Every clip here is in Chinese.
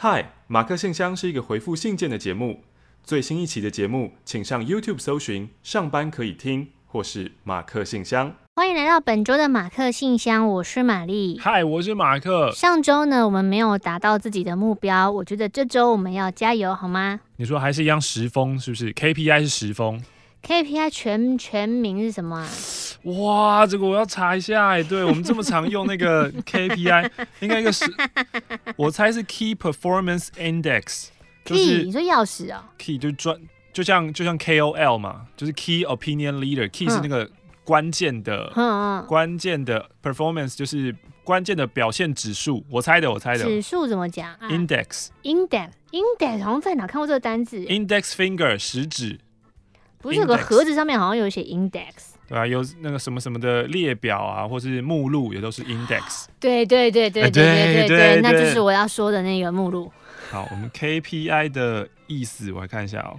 嗨，马克信箱是一个回复信件的节目。最新一期的节目，请上 YouTube 搜寻“上班可以听”或是“马克信箱”。欢迎来到本周的马克信箱，我是玛丽。嗨，我是马克。上周呢，我们没有达到自己的目标，我觉得这周我们要加油，好吗？你说还是一样十封，是不是？KPI 是十封。KPI 全全名是什么啊？哇，这个我要查一下哎。对，我们这么常用那个 KPI，应该一个是，我猜是 Key Performance Index 就。Key，你说钥匙啊？Key 就专，就像就像 KOL 嘛，就是 Key Opinion Leader。Key 是那个关键的，嗯，关键的 performance 就是关键的表现指数。我猜的，我猜的。指数怎么讲？Index。Index，Index，好像在哪看过这个单字？Index finger，食指。不是有个盒子上面好像有写 index，对啊，有那个什么什么的列表啊，或是目录也都是 index。对对对对对对对对，那就是我要说的那个目录。好，我们 KPI 的意思我来看一下哦。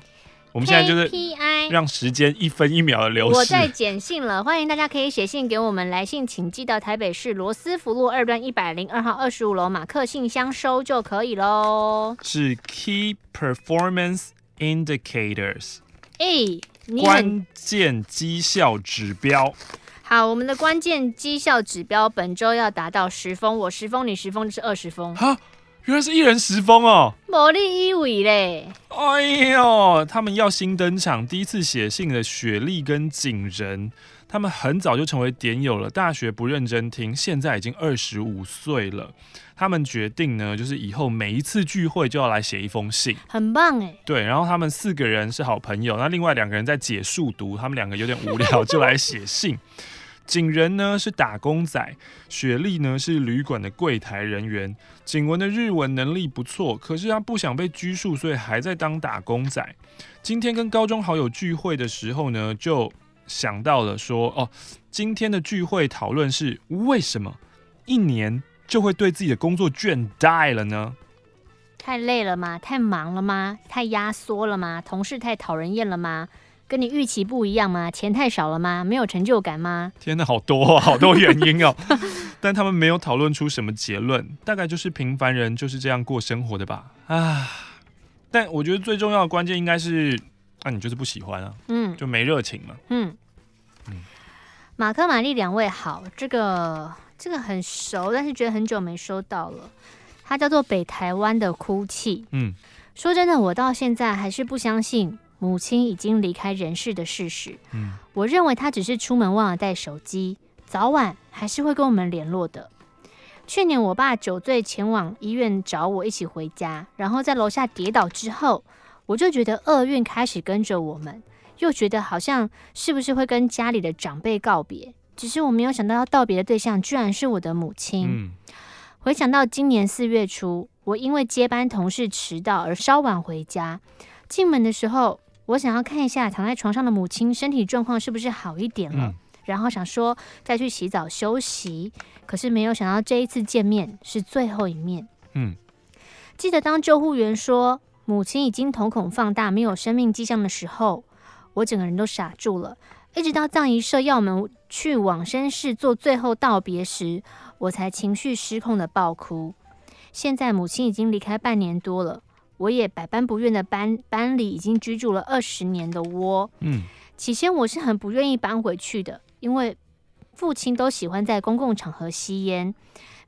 我们现在就是 KPI，让时间一分一秒的流逝。我在简信了，欢迎大家可以写信给我们，来信请寄到台北市罗斯福路二段一百零二号二十五楼马克信箱收就可以喽。是 Key Performance Indicators。哎，关键绩效指标。好，我们的关键绩效指标本周要达到十封，我十封，你十封就是二十封。哈，原来是一人十封哦。魔力一尾嘞。哎呦，他们要新登场，第一次写信的雪莉跟景仁，他们很早就成为点友了。大学不认真听，现在已经二十五岁了。他们决定呢，就是以后每一次聚会就要来写一封信，很棒哎。对，然后他们四个人是好朋友，那另外两个人在解数读，他们两个有点无聊，就来写信。景仁呢是打工仔，雪莉呢是旅馆的柜台人员。景文的日文能力不错，可是他不想被拘束，所以还在当打工仔。今天跟高中好友聚会的时候呢，就想到了说，哦，今天的聚会讨论是为什么一年就会对自己的工作倦怠了呢？太累了吗？太忙了吗？太压缩了吗？同事太讨人厌了吗？跟你预期不一样吗？钱太少了吗？没有成就感吗？天哪，好多 好多原因哦！但他们没有讨论出什么结论，大概就是平凡人就是这样过生活的吧。啊！但我觉得最重要的关键应该是，啊，你就是不喜欢啊，嗯，就没热情嘛，嗯嗯。马克、玛丽两位好，这个。这个很熟，但是觉得很久没收到了。它叫做北台湾的哭泣。嗯，说真的，我到现在还是不相信母亲已经离开人世的事实。嗯，我认为她只是出门忘了带手机，早晚还是会跟我们联络的。去年我爸酒醉前往医院找我一起回家，然后在楼下跌倒之后，我就觉得厄运开始跟着我们，又觉得好像是不是会跟家里的长辈告别。只是我没有想到要道别的对象居然是我的母亲。嗯，回想到今年四月初，我因为接班同事迟到而稍晚回家，进门的时候，我想要看一下躺在床上的母亲身体状况是不是好一点了，嗯，然后想说再去洗澡休息。可是没有想到这一次见面是最后一面。嗯，记得当救护员说母亲已经瞳孔放大，没有生命迹象的时候，我整个人都傻住了。一直到葬仪社要我们去往生室做最后道别时，我才情绪失控的爆哭。现在母亲已经离开半年多了，我也百般不愿的搬搬离已经居住了二十年的窝。嗯，起先我是很不愿意搬回去的，因为父亲都喜欢在公共场合吸烟。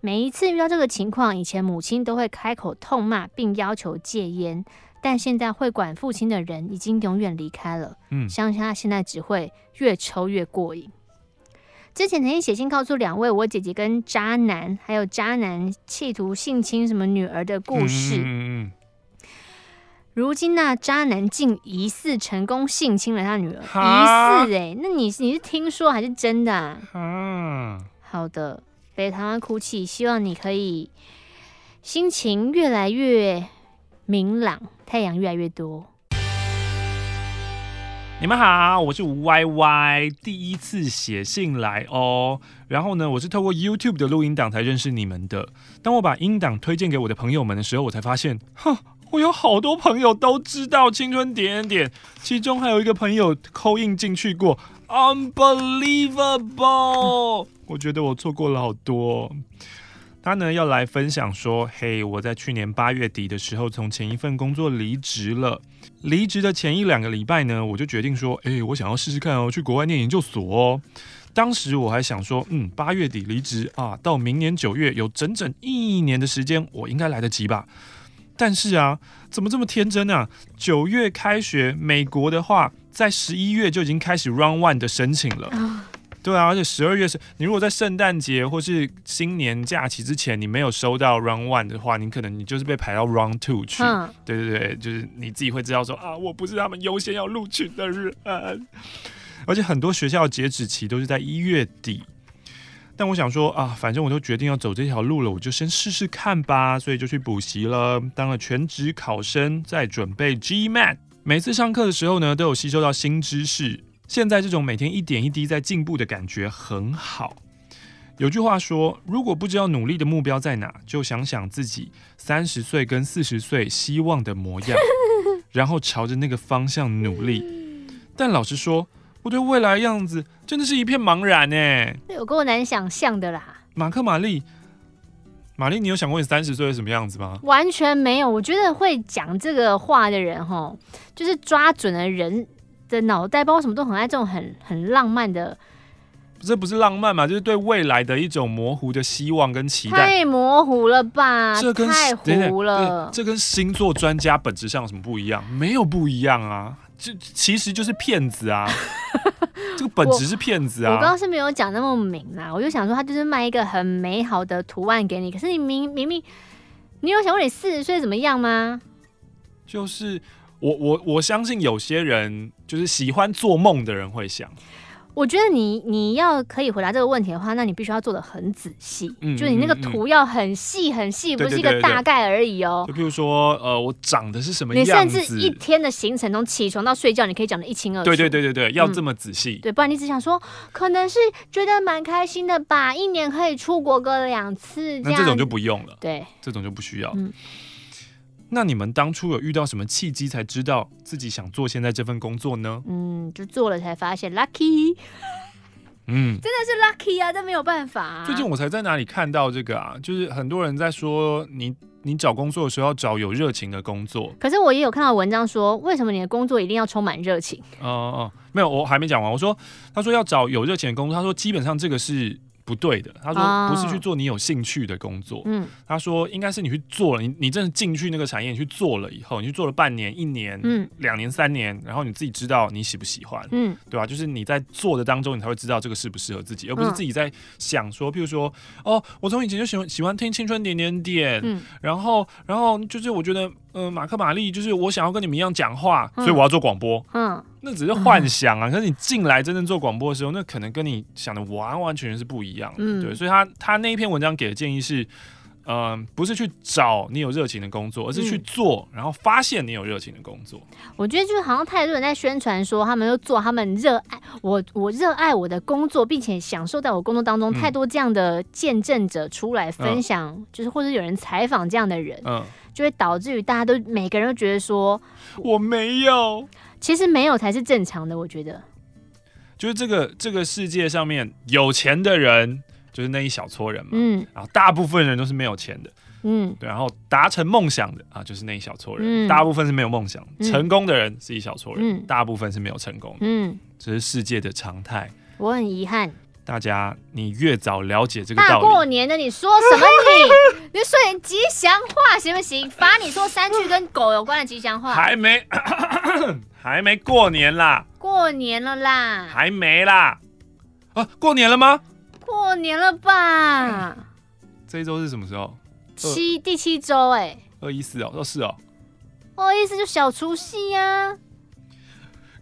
每一次遇到这个情况，以前母亲都会开口痛骂，并要求戒烟。但现在会管父亲的人已经永远离开了，嗯，相信他现在只会越抽越过瘾。之前曾经写信告诉两位我姐姐跟渣男，还有渣男企图性侵什么女儿的故事。嗯嗯嗯。如今那渣男竟疑似成功性侵了他女儿，疑似哎，那你你是听说还是真的啊？嗯，好的，北台湾哭泣，希望你可以心情越来越明朗。太阳越来越多。你们好，我是吴歪歪，第一次写信来哦。然后呢，我是透过 YouTube 的录音档才认识你们的。当我把音档推荐给我的朋友们的时候，我才发现，哼，我有好多朋友都知道青春点点点，其中还有一个朋友扣印进去过，Unbelievable！我觉得我错过了好多。他呢要来分享说：“嘿，我在去年八月底的时候，从前一份工作离职了。离职的前一两个礼拜呢，我就决定说，哎，我想要试试看哦，去国外念研究所哦。当时我还想说，嗯，八月底离职啊，到明年九月有整整一年的时间，我应该来得及吧？但是啊，怎么这么天真啊？九月开学，美国的话，在十一月就已经开始 Round One 的申请了。”对啊，而且十二月是，你如果在圣诞节或是新年假期之前，你没有收到 Round One 的话，你可能你就是被排到 Round Two 去。嗯、对对对，就是你自己会知道说啊，我不是他们优先要录取的人。而且很多学校截止期都是在一月底。但我想说啊，反正我都决定要走这条路了，我就先试试看吧。所以就去补习了，当了全职考生，在准备 GMAT。每次上课的时候呢，都有吸收到新知识。现在这种每天一点一滴在进步的感觉很好。有句话说，如果不知道努力的目标在哪，就想想自己三十岁跟四十岁希望的模样，然后朝着那个方向努力。但老实说，我对未来的样子真的是一片茫然呢。有够难想象的啦。马克玛丽，玛丽，你有想过你三十岁是什么样子吗？完全没有。我觉得会讲这个话的人，哈，就是抓准了人。的脑袋，包括什么都很爱这种很很浪漫的，这不是浪漫嘛？就是对未来的一种模糊的希望跟期待。太模糊了吧？这跟太糊了。这跟星座专家本质上有什么不一样？没有不一样啊，这其实就是骗子啊！这个本质是骗子啊！我刚刚是没有讲那么明啊，我就想说他就是卖一个很美好的图案给你，可是你明明明，你有想过你四十岁怎么样吗？就是。我我我相信有些人就是喜欢做梦的人会想，我觉得你你要可以回答这个问题的话，那你必须要做的很仔细，嗯，就是你那个图要很细很细，不是一个大概而已哦。就比如说，呃，我长得是什么样子？你甚至一天的行程从起床到睡觉，你可以讲的一清二楚。对对对对对，要这么仔细。对，不然你只想说，可能是觉得蛮开心的吧，一年可以出国个两次，那这种就不用了。对，这种就不需要。嗯。那你们当初有遇到什么契机才知道自己想做现在这份工作呢？嗯，就做了才发现，lucky，嗯，真的是 lucky 啊，这没有办法啊。最近我才在哪里看到这个啊，就是很多人在说你你找工作的时候要找有热情的工作。可是我也有看到文章说，为什么你的工作一定要充满热情？哦哦，没有，我还没讲完。我说，他说要找有热情的工作，他说基本上这个是。不对的，他说不是去做你有兴趣的工作，嗯，他说应该是你去做了，你你真的进去那个产业，你去做了以后，你去做了半年、一年、嗯，两年、三年，然后你自己知道你喜不喜欢，嗯，对吧？就是你在做的当中，你才会知道这个适不适合自己，而不是自己在想说，譬如说，哦，我从以前就喜欢喜欢听青春点点点，嗯，然后然后就是我觉得。呃，马克玛丽就是我想要跟你们一样讲话，嗯、所以我要做广播。嗯，那只是幻想啊。嗯、可是你进来真正做广播的时候，那可能跟你想的完完全全是不一样的。嗯，对，所以他他那一篇文章给的建议是，嗯、呃，不是去找你有热情的工作，而是去做，嗯、然后发现你有热情的工作。我觉得就是好像太多人在宣传说，他们要做他们热爱我，我热爱我的工作，并且享受在我工作当中。太多这样的见证者出来分享，嗯、就是或者有人采访这样的人，嗯。就会导致于大家都每个人都觉得说我没有，其实没有才是正常的。我觉得，就是这个这个世界上面有钱的人就是那一小撮人嘛，嗯，然后大部分人都是没有钱的，嗯，对，然后达成梦想的啊就是那一小撮人，嗯，大部分是没有梦想，嗯，成功的人是一小撮人，嗯，大部分是没有成功的，嗯，这是世界的常态。我很遗憾。大家，你越早了解这个道理。大过年的，你说什么 你？你说点吉祥话行不行？罚你说三句跟狗有关的吉祥话。还没，还没过年啦。过年了啦。还没啦。啊，过年了吗？过年了吧？这一周是什么时候？七第七周哎。二一四哦，哦是哦。二一四就小除夕呀。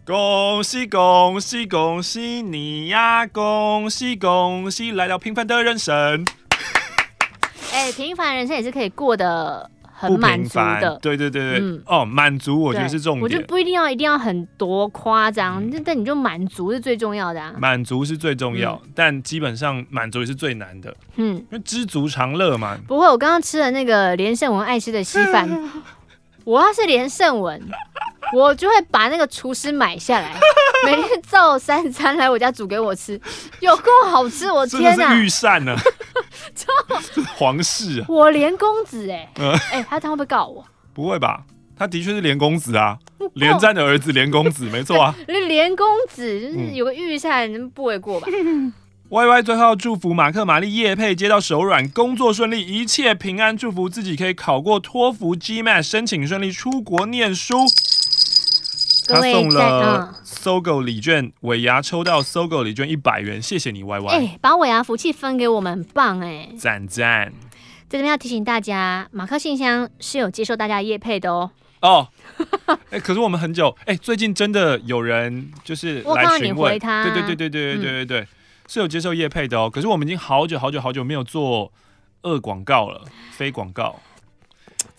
恭喜恭喜恭喜你呀！恭喜恭喜来到平凡的人生。哎、欸，平凡人生也是可以过得很满足的。对对对对，嗯、哦，满足我觉得是重点。我觉得不一定要一定要很多夸张，嗯、但你就满足是最重要的啊。满足是最重要，嗯、但基本上满足也是最难的。嗯，因为知足常乐嘛。不会，我刚刚吃了那个连胜文爱吃的稀饭，我要是连胜文。我就会把那个厨师买下来，每天照三餐来我家煮给我吃，有够好吃！我天哪，御膳呢？超皇室啊！我连公子哎、欸，哎、欸，他他会不会告我？不会吧？他的确是连公子啊，连战的儿子连公子，没错啊。连公子就是有个御膳，不为过吧？嗯 Y Y 最后祝福马克玛丽叶佩接到手软，工作顺利，一切平安，祝福自己可以考过托福 GMAT，申请顺利出国念书。他送了搜狗礼券，尾牙抽到搜狗礼券一百元，谢谢你 Y Y。哎、欸，把尾牙福气分给我们，很棒哎！赞赞。在这边要提醒大家，马克信箱是有接受大家夜配的哦。哦，哎、欸，可是我们很久，哎、欸，最近真的有人就是来询回他，对对对对对对对对。嗯是有接受夜配的哦，可是我们已经好久好久好久没有做恶广告了，非广告，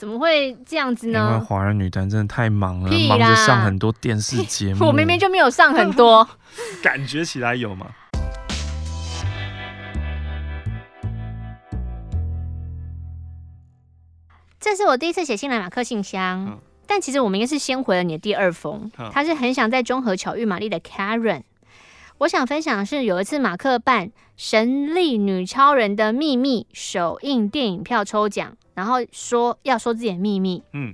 怎么会这样子呢？因为华人女单真的太忙了，忙着上很多电视节目。我明明就没有上很多，感觉起来有吗？这是我第一次写信来马克信箱，嗯、但其实我们应该是先回了你的第二封，嗯、他是很想在中和巧遇玛丽的 Karen。我想分享的是，有一次马克办《神力女超人的秘密》首映电影票抽奖，然后说要说自己的秘密。嗯，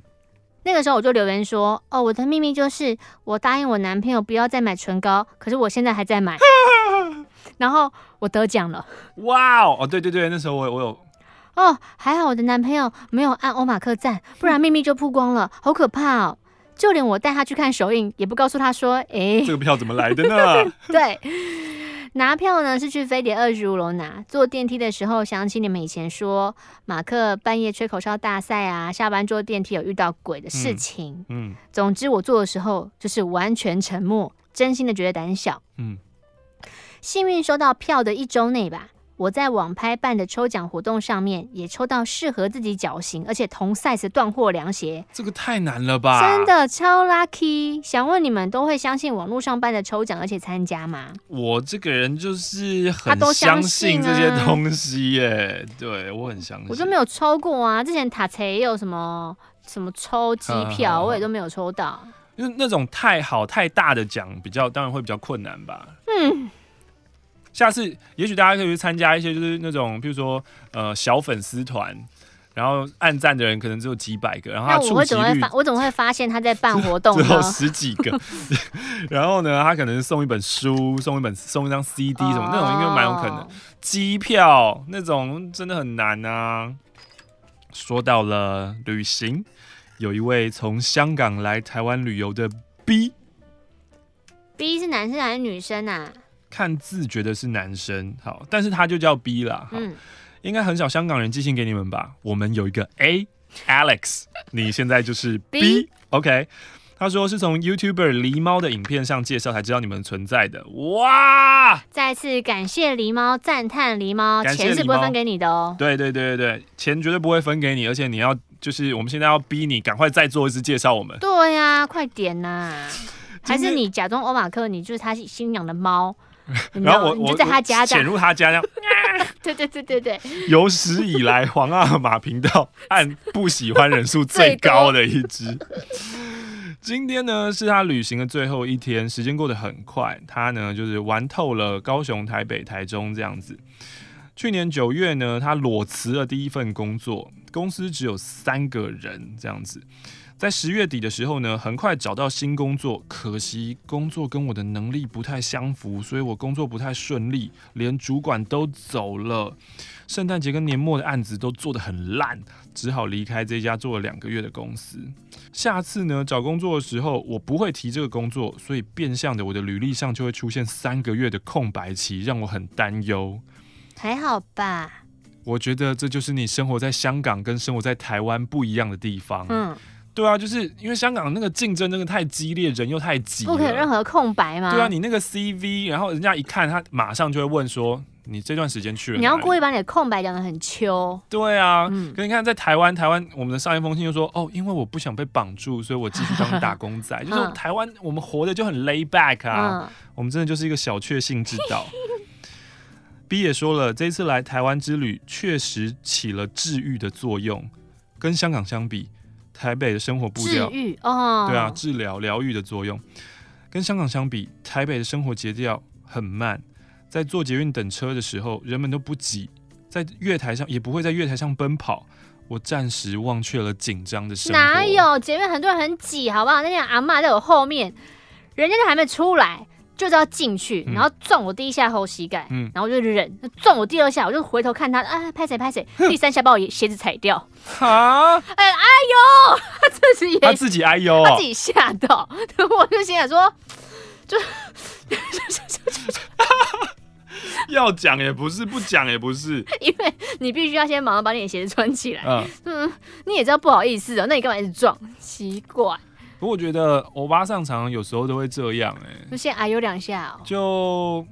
那个时候我就留言说：“哦，我的秘密就是我答应我男朋友不要再买唇膏，可是我现在还在买。”然后我得奖了。哇哦！哦，对对对，那时候我我有。哦，还好我的男朋友没有按欧马克赞，不然秘密就曝光了，好可怕哦。就连我带他去看首映，也不告诉他说：“哎、欸，这个票怎么来的呢？” 对，拿票呢是去飞碟二十五楼拿。坐电梯的时候，想起你们以前说马克半夜吹口哨大赛啊，下班坐电梯有遇到鬼的事情。嗯，嗯总之我坐的时候就是完全沉默，真心的觉得胆小。嗯，幸运收到票的一周内吧。我在网拍办的抽奖活动上面也抽到适合自己脚型，而且同 size 断货凉鞋，这个太难了吧？真的超 lucky！想问你们都会相信网络上办的抽奖，而且参加吗？我这个人就是很相信这些东西耶，对我很相信。我就没有抽过啊，之前塔才也有什么什么抽机票，我也都没有抽到。因为那种太好太大的奖，比较当然会比较困难吧。嗯。下次也许大家可以去参加一些，就是那种，比如说呃小粉丝团，然后按赞的人可能只有几百个，然后他触及率，我怎么会发现他在办活动呢？只有十几个，然后呢，他可能送一本书，送一本送一张 CD 什么、哦、那种，应该蛮有可能。机票那种真的很难啊。说到了旅行，有一位从香港来台湾旅游的 B，B 是男生还是女生啊？看字觉得是男生，好，但是他就叫 B 啦，嗯，应该很少香港人寄信给你们吧？我们有一个 A，Alex，你现在就是 B，OK，B? 他说是从 YouTuber 狸猫的影片上介绍才知道你们存在的，哇！再次感谢狸猫，赞叹狸猫，钱是不会分给你的哦。对对对对对，钱绝对不会分给你，而且你要就是我们现在要逼你赶快再做一次介绍我们。对呀、啊，快点呐、啊！还是你假装欧马克，你就是他新养的猫。然后我 我就在他家潜入他家这样，对对对对对，有史以来皇阿玛频道按不喜欢人数最高的一支。今天呢是他旅行的最后一天，时间过得很快，他呢就是玩透了高雄、台北、台中这样子。去年九月呢，他裸辞了第一份工作，公司只有三个人这样子。在十月底的时候呢，很快找到新工作，可惜工作跟我的能力不太相符，所以我工作不太顺利，连主管都走了，圣诞节跟年末的案子都做得很烂，只好离开这家做了两个月的公司。下次呢，找工作的时候，我不会提这个工作，所以变相的我的履历上就会出现三个月的空白期，让我很担忧。还好吧？我觉得这就是你生活在香港跟生活在台湾不一样的地方。嗯。对啊，就是因为香港那个竞争真的太激烈，人又太挤，不可以任何空白嘛？对啊，你那个 CV，然后人家一看，他马上就会问说，你这段时间去了？你要故意把你的空白讲的很秋。对啊，嗯，可你看在台湾，台湾我们的上一封信就说，哦，因为我不想被绑住，所以我继续当打工仔。就是台湾我们活的就很 lay back 啊，嗯，我们真的就是一个小确幸之岛。B 也说了，这一次来台湾之旅确实起了治愈的作用，跟香港相比。台北的生活步调，治愈哦，对啊，治疗疗愈的作用。跟香港相比，台北的生活节奏很慢，在坐捷运等车的时候，人们都不挤，在月台上也不会在月台上奔跑。我暂时忘却了紧张的生活。哪有捷运很多人很挤，好不好？那天阿嬷在我后面，人家都还没出来，就是要进去，然后撞我第一下后膝盖，嗯，然后我就忍，撞我第二下，我就回头看他，啊，拍谁拍谁，第三下把我鞋子踩掉，啊，哎哎呦，他自己也他自己哎呦，他自己吓到，我就心想说，就。要讲也不是，不讲也不是，因为你必须要先马上把你的鞋子穿起来。嗯。嗯，你也知道不好意思哦，那你干嘛一直撞？奇怪。不过我觉得欧巴桑常常有时候都会这样哎、欸，就先哎呦两下哦，就。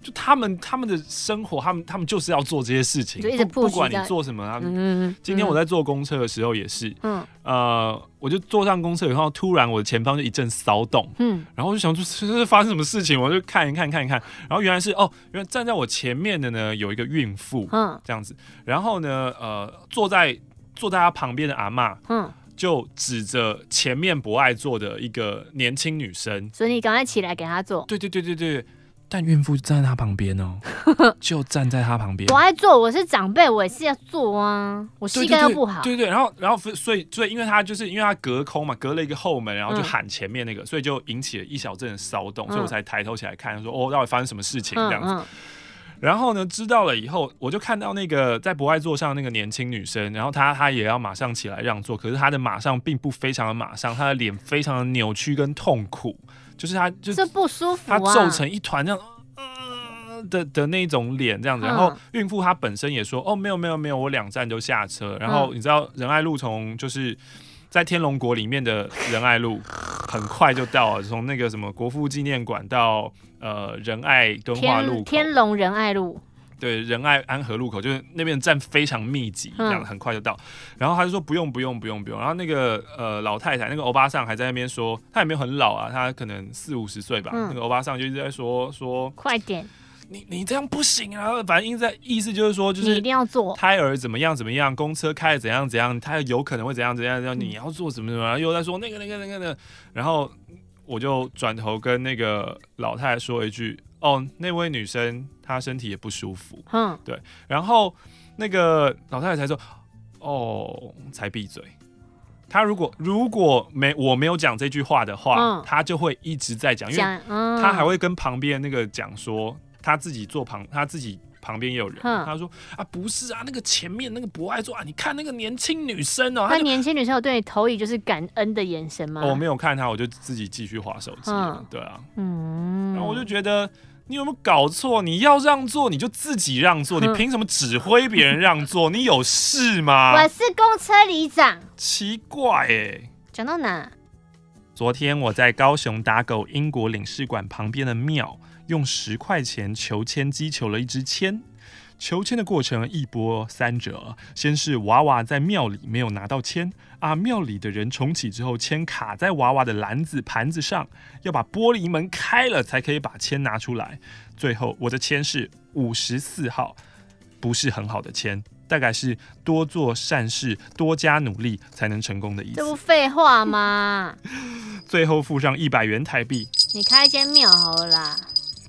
就他们他们的生活，他们他们就是要做这些事情，不不管你做什么，他们。嗯、今天我在坐公车的时候也是，嗯，呃，我就坐上公车以后，突然我的前方就一阵骚动，嗯，然后我就想说这是发生什么事情，我就看一看看一看，然后原来是哦，原来站在我前面的呢有一个孕妇，嗯，这样子，然后呢，呃，坐在坐在他旁边的阿嬷，嗯，就指着前面不爱坐的一个年轻女生，所以你赶快起来给她坐，对对对对对。但孕妇站在她旁边哦、喔，就站在她旁边。不爱坐，我是长辈，我也是要坐啊。我膝盖又不好。对对，对，然后然后所以所以，因为她就是因为她隔空嘛，隔了一个后门，然后就喊前面那个，嗯、所以就引起了一小阵的骚动，所以我才抬头起来看，说哦，到底发生什么事情这样子。嗯嗯、然后呢，知道了以后，我就看到那个在博爱座上那个年轻女生，然后她她也要马上起来让座，可是她的马上并不非常的马上，她的脸非常的扭曲跟痛苦。就是她，就是不舒服、啊，他皱成一团这样，嗯的的那种脸这样子。然后孕妇她本身也说，哦，没有没有没有，我两站就下车。然后你知道仁爱路从就是在天龙国里面的仁爱路，很快就到了，从那个什么国父纪念馆到呃仁爱敦化路，天龙仁爱路。对，仁爱安和路口就是那边站非常密集，这样很快就到。嗯、然后他就说不用不用不用不用。然后那个呃老太太那个欧巴桑还在那边说，他也没有很老啊，他可能四五十岁吧。嗯、那个欧巴桑就一直在说说快点，你你这样不行啊！反正意在意思就是说，就是你一定要做胎儿怎么样怎么样，公车开怎样怎样，他有可能会怎样怎样怎样，你要做什么什么，又在说那个那个那个的。然后我就转头跟那个老太太说一句。哦，那位女生她身体也不舒服，嗯，对，然后那个老太太才说，哦，才闭嘴。她如果如果没我没有讲这句话的话，嗯，她就会一直在讲，因为她还会跟旁边那个讲说，她自己坐旁，他自己旁边也有人，他说啊，不是啊，那个前面那个博爱座啊，你看那个年轻女生哦，那年轻女生有对你投以就是感恩的眼神吗？我没有看他，我就自己继续划手机，对啊，嗯，然后我就觉得。你有没有搞错？你要让座，你就自己让座。你凭什么指挥别人让座？你有事吗？我是公车里长。奇怪哎，讲到哪？昨天我在高雄打狗英国领事馆旁边的庙，用十块钱求签机求了一支签。求签的过程一波三折，先是娃娃在庙里没有拿到签，啊，庙里的人重启之后，签卡在娃娃的篮子盘子上，要把玻璃门开了才可以把签拿出来。最后我的签是五十四号，不是很好的签，大概是多做善事、多加努力才能成功的意思。这不废话吗？最后附上一百元台币，你开一间庙好了啦。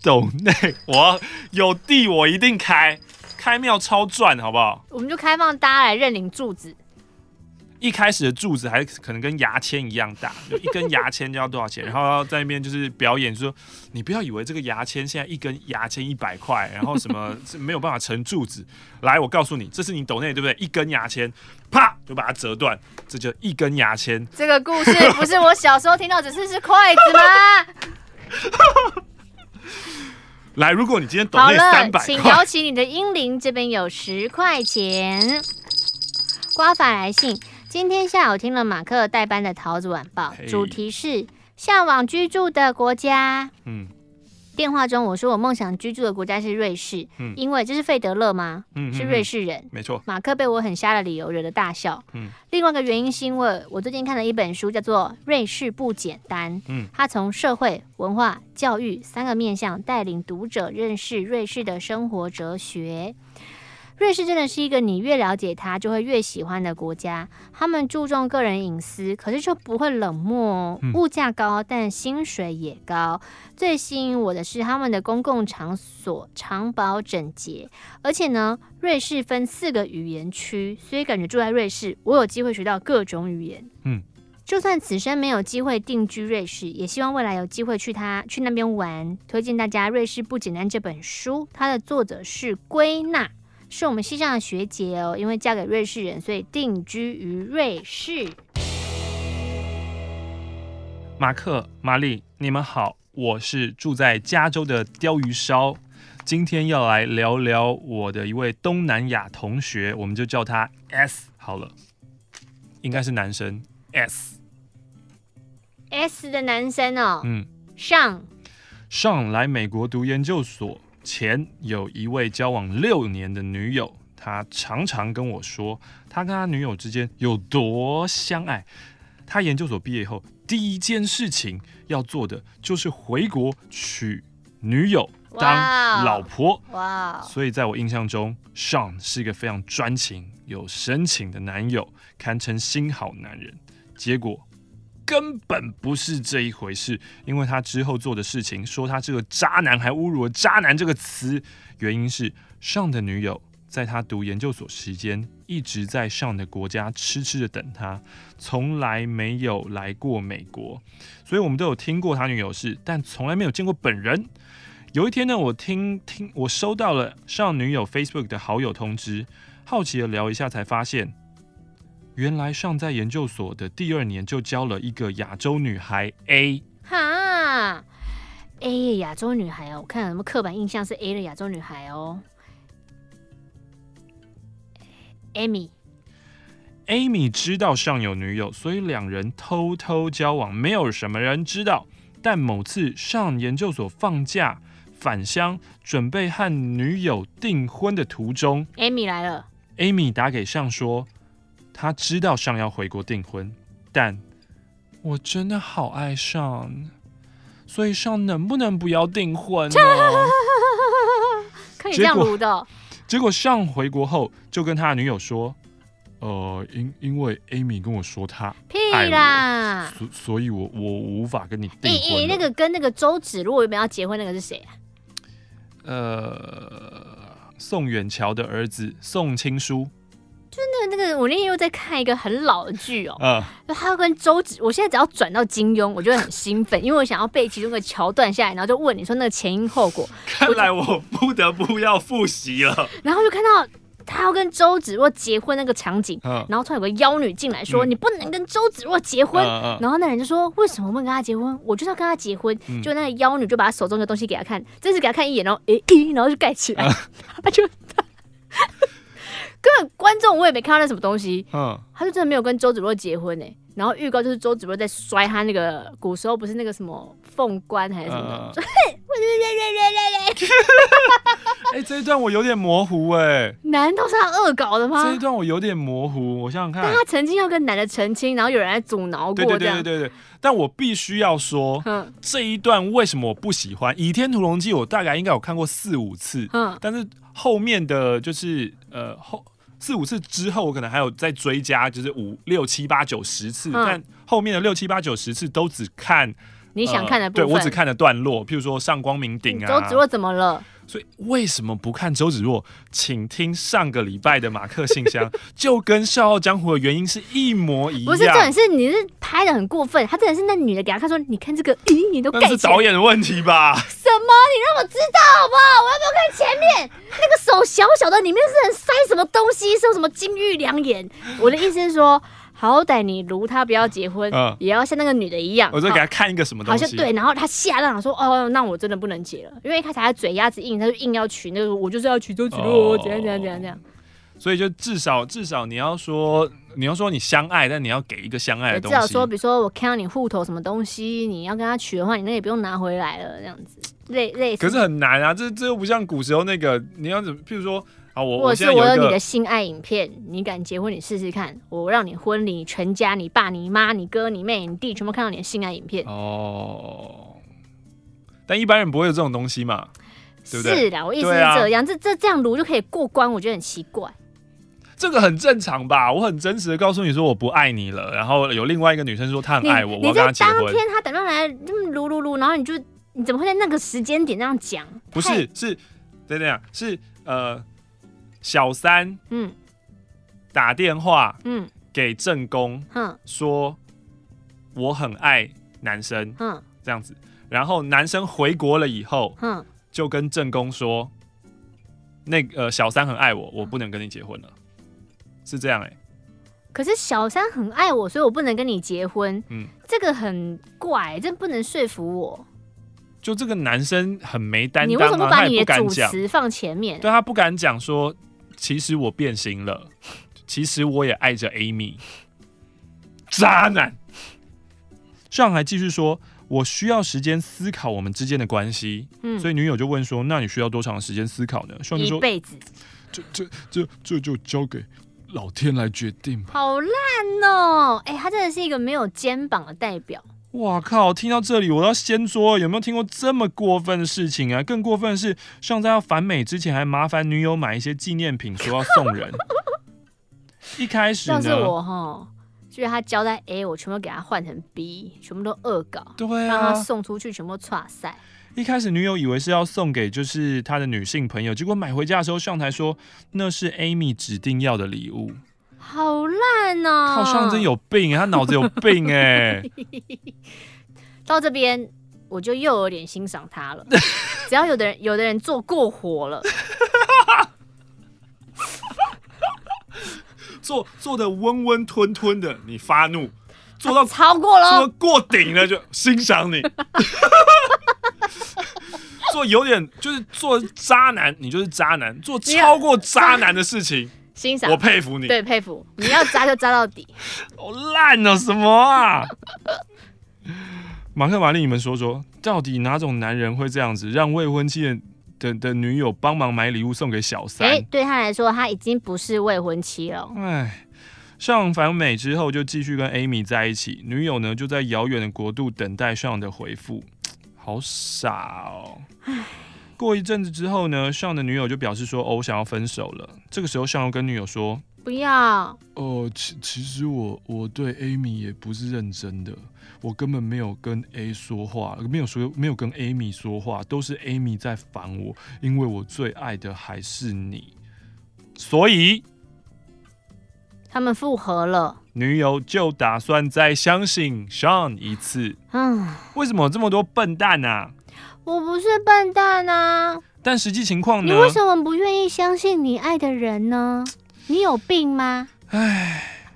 斗内，我有地我一定开。开庙超赚，好不好？我们就开放大家来认领柱子。一开始的柱子还可能跟牙签一样大，就一根牙签就要多少钱？然后要在那边就是表演，就说你不要以为这个牙签现在一根牙签一百块，然后什么是没有办法成柱子。来，我告诉你，这是你抖内对不对？一根牙签，啪就把它折断，这就一根牙签。这个故事不是我小时候听到，只是是筷子吗？来，如果你今天懂了三百块，请摇起你的英灵，这边有十块钱。瓜法来信，今天下午听了马克代班的桃子晚报，主题是向往居住的国家。嗯。电话中我说我梦想居住的国家是瑞士，嗯，因为这是费德勒吗？嗯，是瑞士人，没错。马克被我很瞎的理由惹得大笑，嗯。另外一个原因是因为我最近看了一本书，叫做《瑞士不简单》，嗯，他从社会、文化、教育三个面向带领读者认识瑞士的生活哲学。瑞士真的是一个你越了解它就会越喜欢的国家。他们注重个人隐私，可是就不会冷漠。物价高，但薪水也高。最吸引我的是他们的公共场所长保整洁，而且呢，瑞士分四个语言区，所以感觉住在瑞士，我有机会学到各种语言。嗯。就算此生没有机会定居瑞士，也希望未来有机会去他去那边玩。推荐大家《瑞士不简单》这本书，它的作者是归纳，是我们西上的学姐哦。因为嫁给瑞士人，所以定居于瑞士。马克、玛丽，你们好，我是住在加州的鲷鱼烧，今天要来聊聊我的一位东南亚同学，我们就叫他 S 好了，应该是男生 S。S 的男生哦，嗯，上上来美国读研究所前，有一位交往六年的女友，他常常跟我说，他跟他女友之间有多相爱。他研究所毕业后，第一件事情要做的就是回国娶女友当老婆。哇！所以在我印象中，，Sean 是一个非常专情、有深情的男友，堪称新好男人。结果。根本不是这一回事，因为他之后做的事情，说他是个渣男，还侮辱了“渣男”这个词。原因是上的女友在他读研究所时间，一直在上的国家痴痴的等他，从来没有来过美国。所以我们都有听过他女友事，但从来没有见过本人。有一天呢，我听听，我收到了上女友 Facebook 的好友通知，好奇的聊一下，才发现。原来上在研究所的第二年就交了一个亚洲女孩 A，哈，A 亚洲女孩哦，我看有什么刻板印象是 A 的亚洲女孩哦，Amy，Amy 知道上有女友，所以两人偷偷交往，没有什么人知道。但某次上研究所放假返乡，准备和女友订婚的途中，Amy 来了，Amy 打给上说。他知道尚要回国订婚，但我真的好爱上，所以尚能不能不要订婚呢？可以这样录的。结果，结果上回国后就跟他的女友说：“呃，因因为 Amy 跟我说他屁啦，所所以我我无法跟你订婚。”欸欸，那个跟那个周芷若原本要结婚那个是谁啊？呃，宋远桥的儿子宋青书。就那个那个，我那天又在看一个很老的剧哦，嗯，他要跟周芷，我现在只要转到金庸，我就会很兴奋，因为我想要背其中的桥段下来，然后就问你说那个前因后果。看来我不得不要复习了。然后就看到他要跟周芷若结婚那个场景，嗯，然后突然有个妖女进来说：“嗯、你不能跟周芷若结婚。嗯嗯”然后那人就说：“为什么不能跟他结婚？我就是要跟他结婚。嗯”就那个妖女就把他手中的东西给他看，真是给他看一眼，然后诶咦，然后就盖起来，他、嗯、就。根本观众我也没看到那什么东西，嗯，他就真的没有跟周芷若结婚呢、欸。然后预告就是周芷若在摔他那个古时候不是那个什么凤冠还是什么？哎，这一段我有点模糊哎、欸，难道是他恶搞的吗？这一段我有点模糊，我想想看，但他曾经要跟男的成亲，然后有人来阻挠过，对对对对对对。但我必须要说，嗯，这一段为什么我不喜欢？《倚天屠龙记》我大概应该有看过四五次，嗯，但是后面的就是呃后。四五次之后，我可能还有再追加，就是五六七八九十次，嗯、但后面的六七八九十次都只看你想看的部分。对，我只看了段落，譬如说上光明顶啊。周芷若怎么了？所以为什么不看周芷若？请听上个礼拜的马克信箱，就跟《笑傲江湖》的原因是一模一样。不是，重点是你是拍的很过分，他真的是那女的给他看说，你看这个，咦，你都盖起来。那是导演的问题吧？什么？你让我知道好不好？我要不要看前面？那个手小小的，里面是很塞什么东西？是有什么金玉良言？我的意思是说。好歹你如他不要结婚，嗯、也要像那个女的一样。我就给他看一个什么东西，好像对，然后他吓到说：“哦，那我真的不能结了。”因为一开始他嘴鸭子硬，他就硬要娶那个，我就是要娶周芷若，怎样怎样怎样怎样。所以就至少至少你要说你要说你相爱，但你要给一个相爱的东西。至少说，比如说我看到你户头什么东西，你要跟他娶的话，你那也不用拿回来了，这样子类类似。可是很难啊，这这又不像古时候那个，你要怎么？譬如说。或者是我有你的性爱影片，你敢结婚？你试试看，我让你婚礼全家，你爸、你妈、你哥、你妹、你弟，全部看到你的性爱影片。哦，但一般人不会有这种东西嘛。对不对？是的，我意思是这样，啊、这这这样撸就可以过关，我觉得很奇怪。这个很正常吧？我很真实的告诉你说我不爱你了，然后有另外一个女生说她很爱我，我要跟她结婚。当天她打电话来，这么卢卢卢，然后你就你怎么会在那个时间点那样讲？不是，是对对啊，是呃小三嗯。打电话嗯。给正宫嗯说我很爱男生嗯这样子，然后男生回国了以后嗯就跟正宫说那个、呃、小三很爱我，我不能跟你结婚了。是这样哎、欸，可是小三很爱我，所以我不能跟你结婚。嗯，这个很怪，这不能说服我。就这个男生很没担当、啊，你为什么不把你的主词放前面？对，他不敢讲说，其实我变心了，其实我也爱着 Amy。渣男。上还继续说，我需要时间思考我们之间的关系。嗯，所以女友就问说，那你需要多长时间思考呢？上就说一辈子。这这这这就交给。老天来决定吧。好烂哦！哎、欸，他真的是一个没有肩膀的代表。哇靠！听到这里，我要先说，有没有听过这么过分的事情啊？更过分的是，上在要返美之前，还麻烦女友买一些纪念品，说要送人。一开始呢，要是我哈，就是他交代 A，我全部给他换成 B，全部都恶搞，对啊，让他送出去，全部剉赛。一开始女友以为是要送给就是他的女性朋友，结果买回家的时候上台说那是 Amy 指定要的礼物，好烂哦！靠，上真有病，他脑子有病哎！到这边我就又有点欣赏他了，只要有的人有的人做过火了，做做的温温吞吞的，你发怒，做到、啊、超过了，做过顶了就欣赏你。做有点就是做渣男，你就是渣男；做超过渣男的事情，欣赏，我佩服你。对，佩服。你要扎就扎到底。好烂哦，什么啊？马克、玛丽，你们说说，到底哪种男人会这样子，让未婚妻的的，的女友帮忙买礼物送给小三？欸，对他来说，他已经不是未婚妻了。哎，上返美之后就继续跟 Amy 在一起，女友呢就在遥远的国度等待上的回复。好傻哦！过一阵子之后呢，上的女友就表示说：“哦，我想要分手了。”这个时候，上又跟女友说：“不要。”哦，其其实我我对 Amy 也不是认真的，我根本没有跟 A 说话，没有说没有跟 Amy 说话，都是 Amy 在烦我，因为我最爱的还是你，所以他们复合了。女友就打算再相信 Sean 一次。嗯，为什么有这么多笨蛋啊？我不是笨蛋啊。但实际情况呢？你为什么不愿意相信你爱的人呢？你有病吗？唉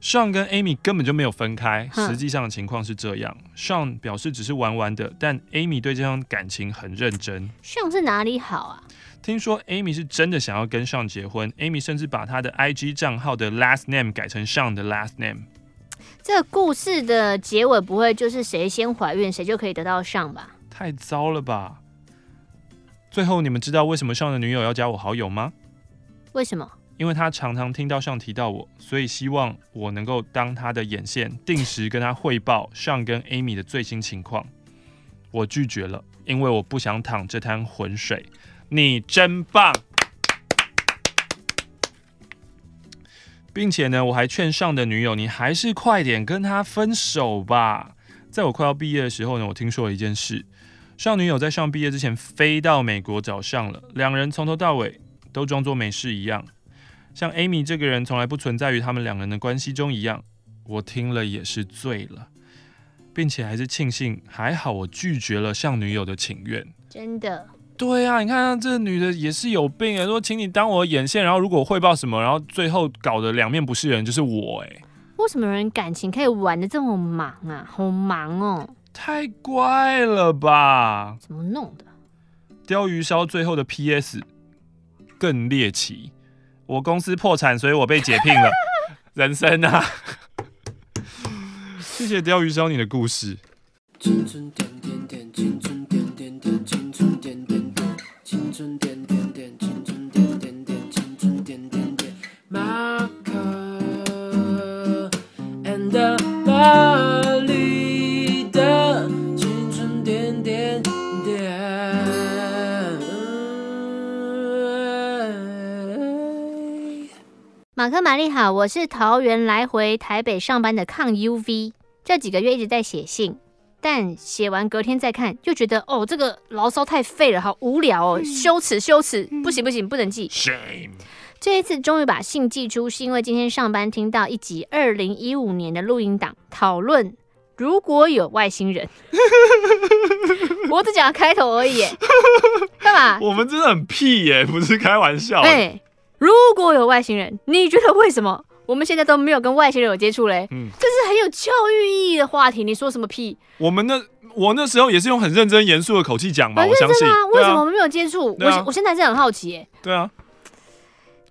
，Sean 跟 Amy 根本就没有分开。实际上的情况是这样：Sean 表示只是玩玩的，但 Amy 对这段感情很认真。Sean 是哪里好啊？听说 Amy 是真的想要跟上结婚，Amy 甚至把她的 IG 账号的 last name 改成上的 last name。这个故事的结尾不会就是谁先怀孕谁就可以得到上吧？太糟了吧！最后你们知道为什么上的女友要加我好友吗？为什么？因为她常常听到上提到我，所以希望我能够当她的眼线，定时跟她汇报上跟 Amy 的最新情况。我拒绝了，因为我不想淌这滩浑水。你真棒，并且呢，我还劝上的女友，你还是快点跟他分手吧。在我快要毕业的时候呢，我听说了一件事：上女友在上毕业之前飞到美国找上了，两人从头到尾都装作没事一样，像 Amy 这个人从来不存在于他们两人的关系中一样。我听了也是醉了，并且还是庆幸还好我拒绝了上女友的请愿。真的。对啊，你看、啊、这个女的也是有病啊！说请你当我眼线，然后如果汇报什么，然后最后搞得两面不是人，就是我哎。为什么人感情可以玩的这么忙啊？好忙哦！太怪了吧？怎么弄的？鲷鱼烧最后的 PS 更猎奇，我公司破产，所以我被解聘了。人生啊！谢谢鲷鱼烧你的故事。马克玛丽好，我是桃园来回台北上班的抗 UV，这几个月一直在写信，但写完隔天再看，就觉得哦，这个牢骚太废了，好无聊哦，羞耻羞耻，不行不行，不能寄。Shame。这一次终于把信寄出，是因为今天上班听到一集二零一五年的录音档，讨论如果有外星人。我只讲开头而已，干嘛？我们真的很屁耶，不是开玩笑。哎。如果有外星人，你觉得为什么 我们现在都没有跟外星人有接触嘞？嗯，这是很有教育意义的话题。你说什么屁？我们那我那时候也是用很认真严肃的口气讲嘛，我相信。为什么我们没有接触？我我现在是很好奇耶。对啊。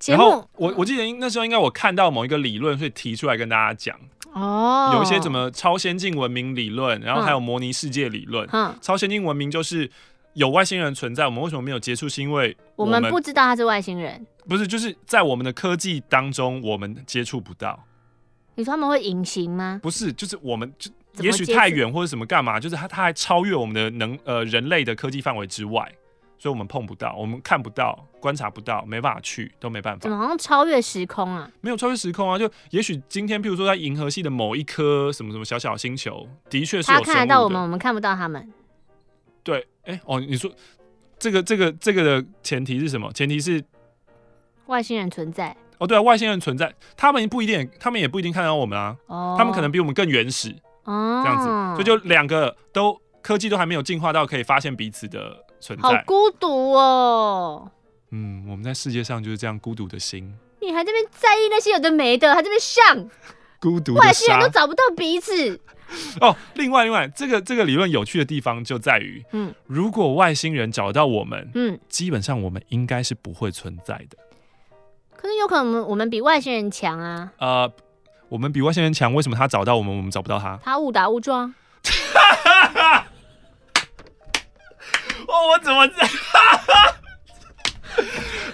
然后我我记得那时候应该我看到某一个理论，所以提出来跟大家讲。哦。有一些什么超先进文明理论，然后还有模拟世界理论。嗯。超先进文明就是有外星人存在，我们为什么没有接触？是因为我们不知道他是外星人。不是，就是在我们的科技当中，我们接触不到。你说他们会隐形吗？不是，就是我们就也许太远或者什么干嘛，就是它它还超越我们的能呃人类的科技范围之外，所以我们碰不到，我们看不到，观察不到，没办法去，都没办法。怎么好像超越时空啊？没有超越时空啊，就也许今天，譬如说在银河系的某一颗什么什么小小星球，的确是他看得到我们，我们看不到他们。对，哎、欸、哦，你说这个这个这个的前提是什么？前提是。外星人存在哦，对啊，外星人存在，他们不一定，他们也不一定看到我们啊。哦，他们可能比我们更原始哦，这样子，所以就两个都科技都还没有进化到可以发现彼此的存在，好孤独哦。嗯，我们在世界上就是这样孤独的心。你还这边在意那些有的没的，还这边像孤独，外星人都找不到彼此。哦，另外，另外，这个这个理论有趣的地方就在于，嗯，如果外星人找到我们，嗯，基本上我们应该是不会存在的。可是有可能我们比外星人强啊！呃，我们比外星人强，为什么他找到我们，我们找不到他？他误打误撞。哦，我怎么？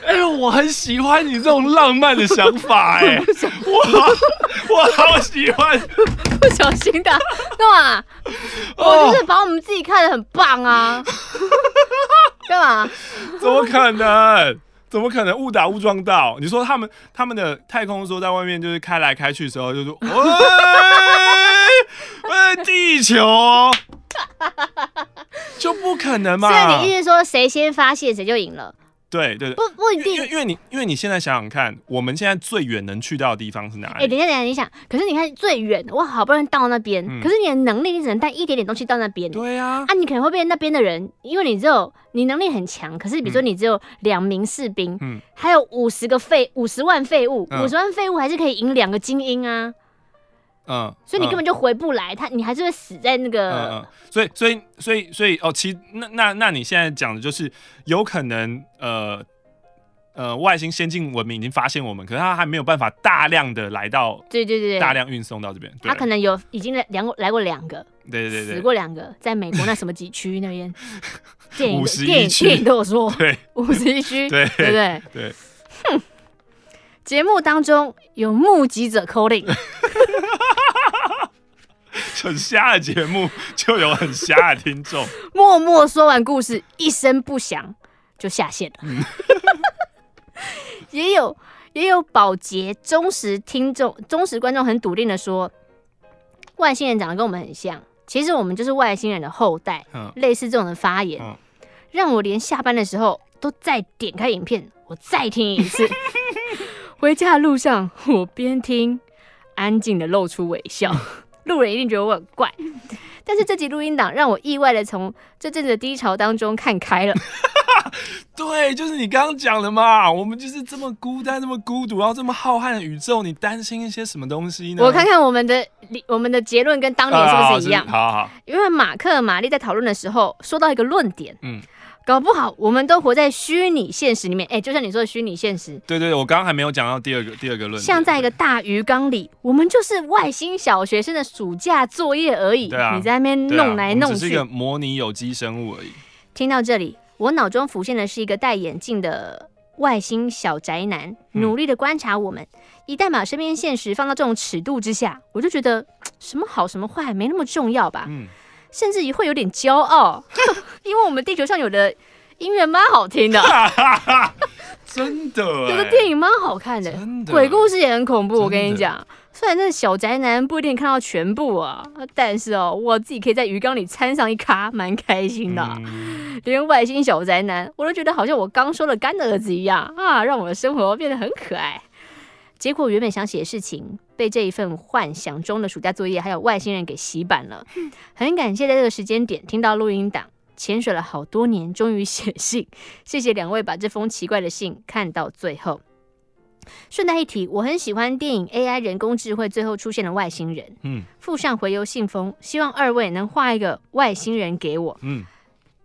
哎呦，我很喜欢你这种浪漫的想法，哎，我我好喜欢。不小心的，干嘛？我就是把我们自己看得很棒啊！干嘛？怎么可能？怎么可能误打误撞到？你说他们他们的太空梭在外面就是开来开去的时候，就说：“ 喂，喂，地球，就不可能嘛？”所以你意思说，谁先发现谁就赢了？对对对，不不一定，因为因为你因为你现在想想看，我们现在最远能去到的地方是哪里？哎、欸，等一下等一下，你想，可是你看最远，我好不容易到那边，嗯、可是你的能力，你只能带一点点东西到那边。对啊，啊，你可能会被那边的人，因为你只有你能力很强，可是比如说你只有两名士兵，嗯，还有五十个废五十万废物，五十、嗯、万废物还是可以赢两个精英啊。嗯，所以你根本就回不来，他你还是会死在那个。嗯嗯，所以所以所以所以哦，其那那那你现在讲的就是有可能呃。呃，外星先进文明已经发现我们，可是他还没有办法大量的来到，对对对，大量运送到这边。他可能有已经来两过来过两个，对对对，死过两个，在美国那什么几区那边，电影电影电影都有说，对，五十一区，对对对对。哼，节目当中有目击者 calling，很瞎的节目就有很瞎的听众，默默说完故事，一声不响就下线了。也有也有保洁忠实听众、忠实观众很笃定的说，外星人长得跟我们很像，其实我们就是外星人的后代。嗯、类似这种的发言，嗯、让我连下班的时候都再点开影片，我再听一次。回家的路上，我边听，安静的露出微笑，路人一定觉得我很怪。但是这集录音档让我意外的从这阵子的低潮当中看开了。对，就是你刚刚讲的嘛，我们就是这么孤单，这么孤独，然后这么浩瀚的宇宙，你担心一些什么东西呢？我看看我们的我们的结论跟当年是不是一样？好好，好，因为马克玛丽在讨论的时候说到一个论点，嗯。搞不好我们都活在虚拟现实里面，哎、欸，就像你说的虚拟现实。对对对，我刚刚还没有讲到第二个第二个论点。像在一个大鱼缸里，我们就是外星小学生的暑假作业而已。对啊，你在那边弄来弄去，只是一个模拟有机生物而已。听到这里，我脑中浮现的是一个戴眼镜的外星小宅男，努力的观察我们。嗯、一旦把身边现实放到这种尺度之下，我就觉得什么好什么坏没那么重要吧。嗯。甚至也会有点骄傲，因为我们地球上有的音乐蛮好听的。真的，有的电影蛮好看的，的鬼故事也很恐怖。我跟你讲，虽然那小宅男不一定看到全部啊，但是哦，我自己可以在鱼缸里掺上一咖，蛮开心的。嗯、连外星小宅男，我都觉得好像我刚收了干的儿子一样啊，让我的生活变得很可爱。结果原本想写的事情，被这一份幻想中的暑假作业还有外星人给洗版了。很感谢在这个时间点听到录音档。潜水了好多年，终于写信。谢谢两位把这封奇怪的信看到最后。顺带一提，我很喜欢电影 AI 人工智慧最后出现的外星人。嗯，附上回邮信封，希望二位能画一个外星人给我。嗯，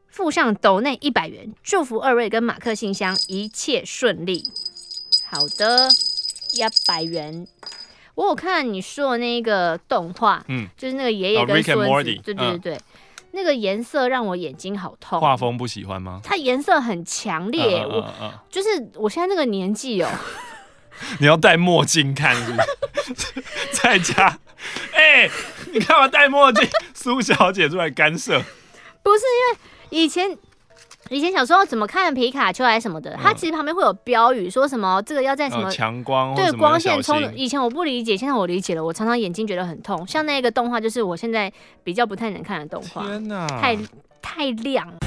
附上斗内一百元，祝福二位跟马克信箱一切顺利。好的，一百元。我有看你说的那个动画，嗯，就是那个爷爷跟孙子，oh, 对对对对。嗯那个颜色让我眼睛好痛，画风不喜欢吗？它颜色很强烈，我就是我现在这个年纪哦，你要戴墨镜看是不是？在家，哎、欸，你干嘛戴墨镜？苏小姐出来干涉，不是因为以前。以前小时候怎么看皮卡丘还是什么的，它其实旁边会有标语，说什么这个要在什么强光对光线冲。以前我不理解，现在我理解了。我常常眼睛觉得很痛，像那个动画就是我现在比较不太能看的动画。天哪，太太亮了。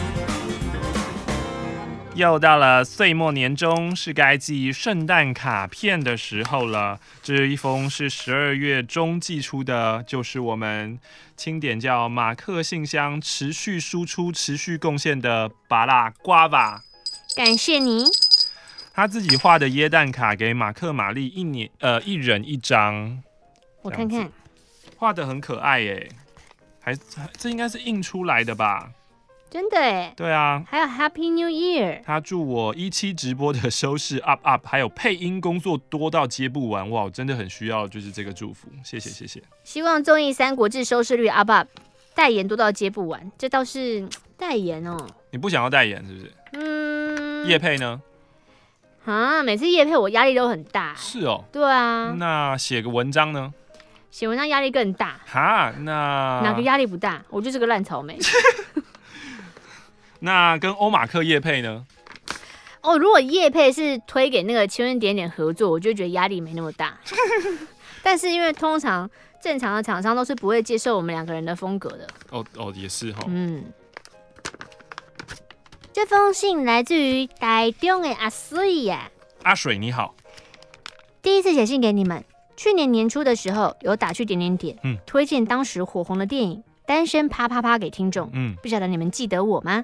又到了岁末年终，是该寄圣诞卡片的时候了。这一封是十二月中寄出的，就是我们清点叫马克信箱持续输出、持续贡献的巴拉瓜吧。感谢你。他自己画的椰蛋卡给马克、玛丽一年呃一人一张，我看看，画的很可爱耶，还这应该是印出来的吧？真的哎，对啊，还有 Happy New Year。他祝我一期直播的收视 up up，还有配音工作多到接不完，哇，真的很需要就是这个祝福，谢谢谢谢。希望综艺《三国志》收视率 up up，代言多到接不完，这倒是 代言哦。你不想要代言是不是？嗯。叶配呢？啊，每次叶配我压力都很大。是哦。对啊。那写个文章呢？写文章压力更大。哈，那哪个压力不大？我就是个烂草莓。那跟欧马克叶配呢？哦，如果叶配是推给那个千人点点合作，我就觉得压力没那么大。但是因为通常正常的厂商都是不会接受我们两个人的风格的。哦哦，也是哈。嗯。这封信来自于台中的阿水呀。阿水你好，第一次写信给你们，去年年初的时候有打去点点点，嗯，推荐当时火红的电影《单身啪啪啪》给听众，嗯，不晓得你们记得我吗？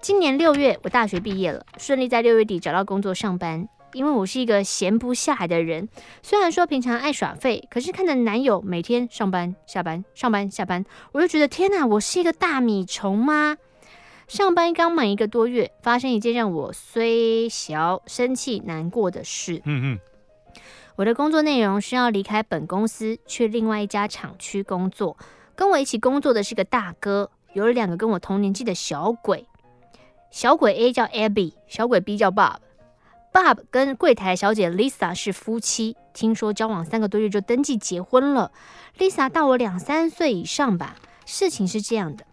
今年六月，我大学毕业了，顺利在六月底找到工作上班。因为我是一个闲不下来的人，虽然说平常爱耍废，可是看着男友每天上班下班上班下班，我就觉得天哪，我是一个大米虫吗？上班刚满一个多月，发生一件让我虽小生气难过的事。嗯嗯，我的工作内容是要离开本公司，去另外一家厂区工作。跟我一起工作的是个大哥，有两个跟我同年纪的小鬼。小鬼 A 叫 Abby，小鬼 B 叫 Bob。Bob 跟柜台小姐 Lisa 是夫妻，听说交往三个多月就登记结婚了。Lisa 大我两三岁以上吧。事情是这样的，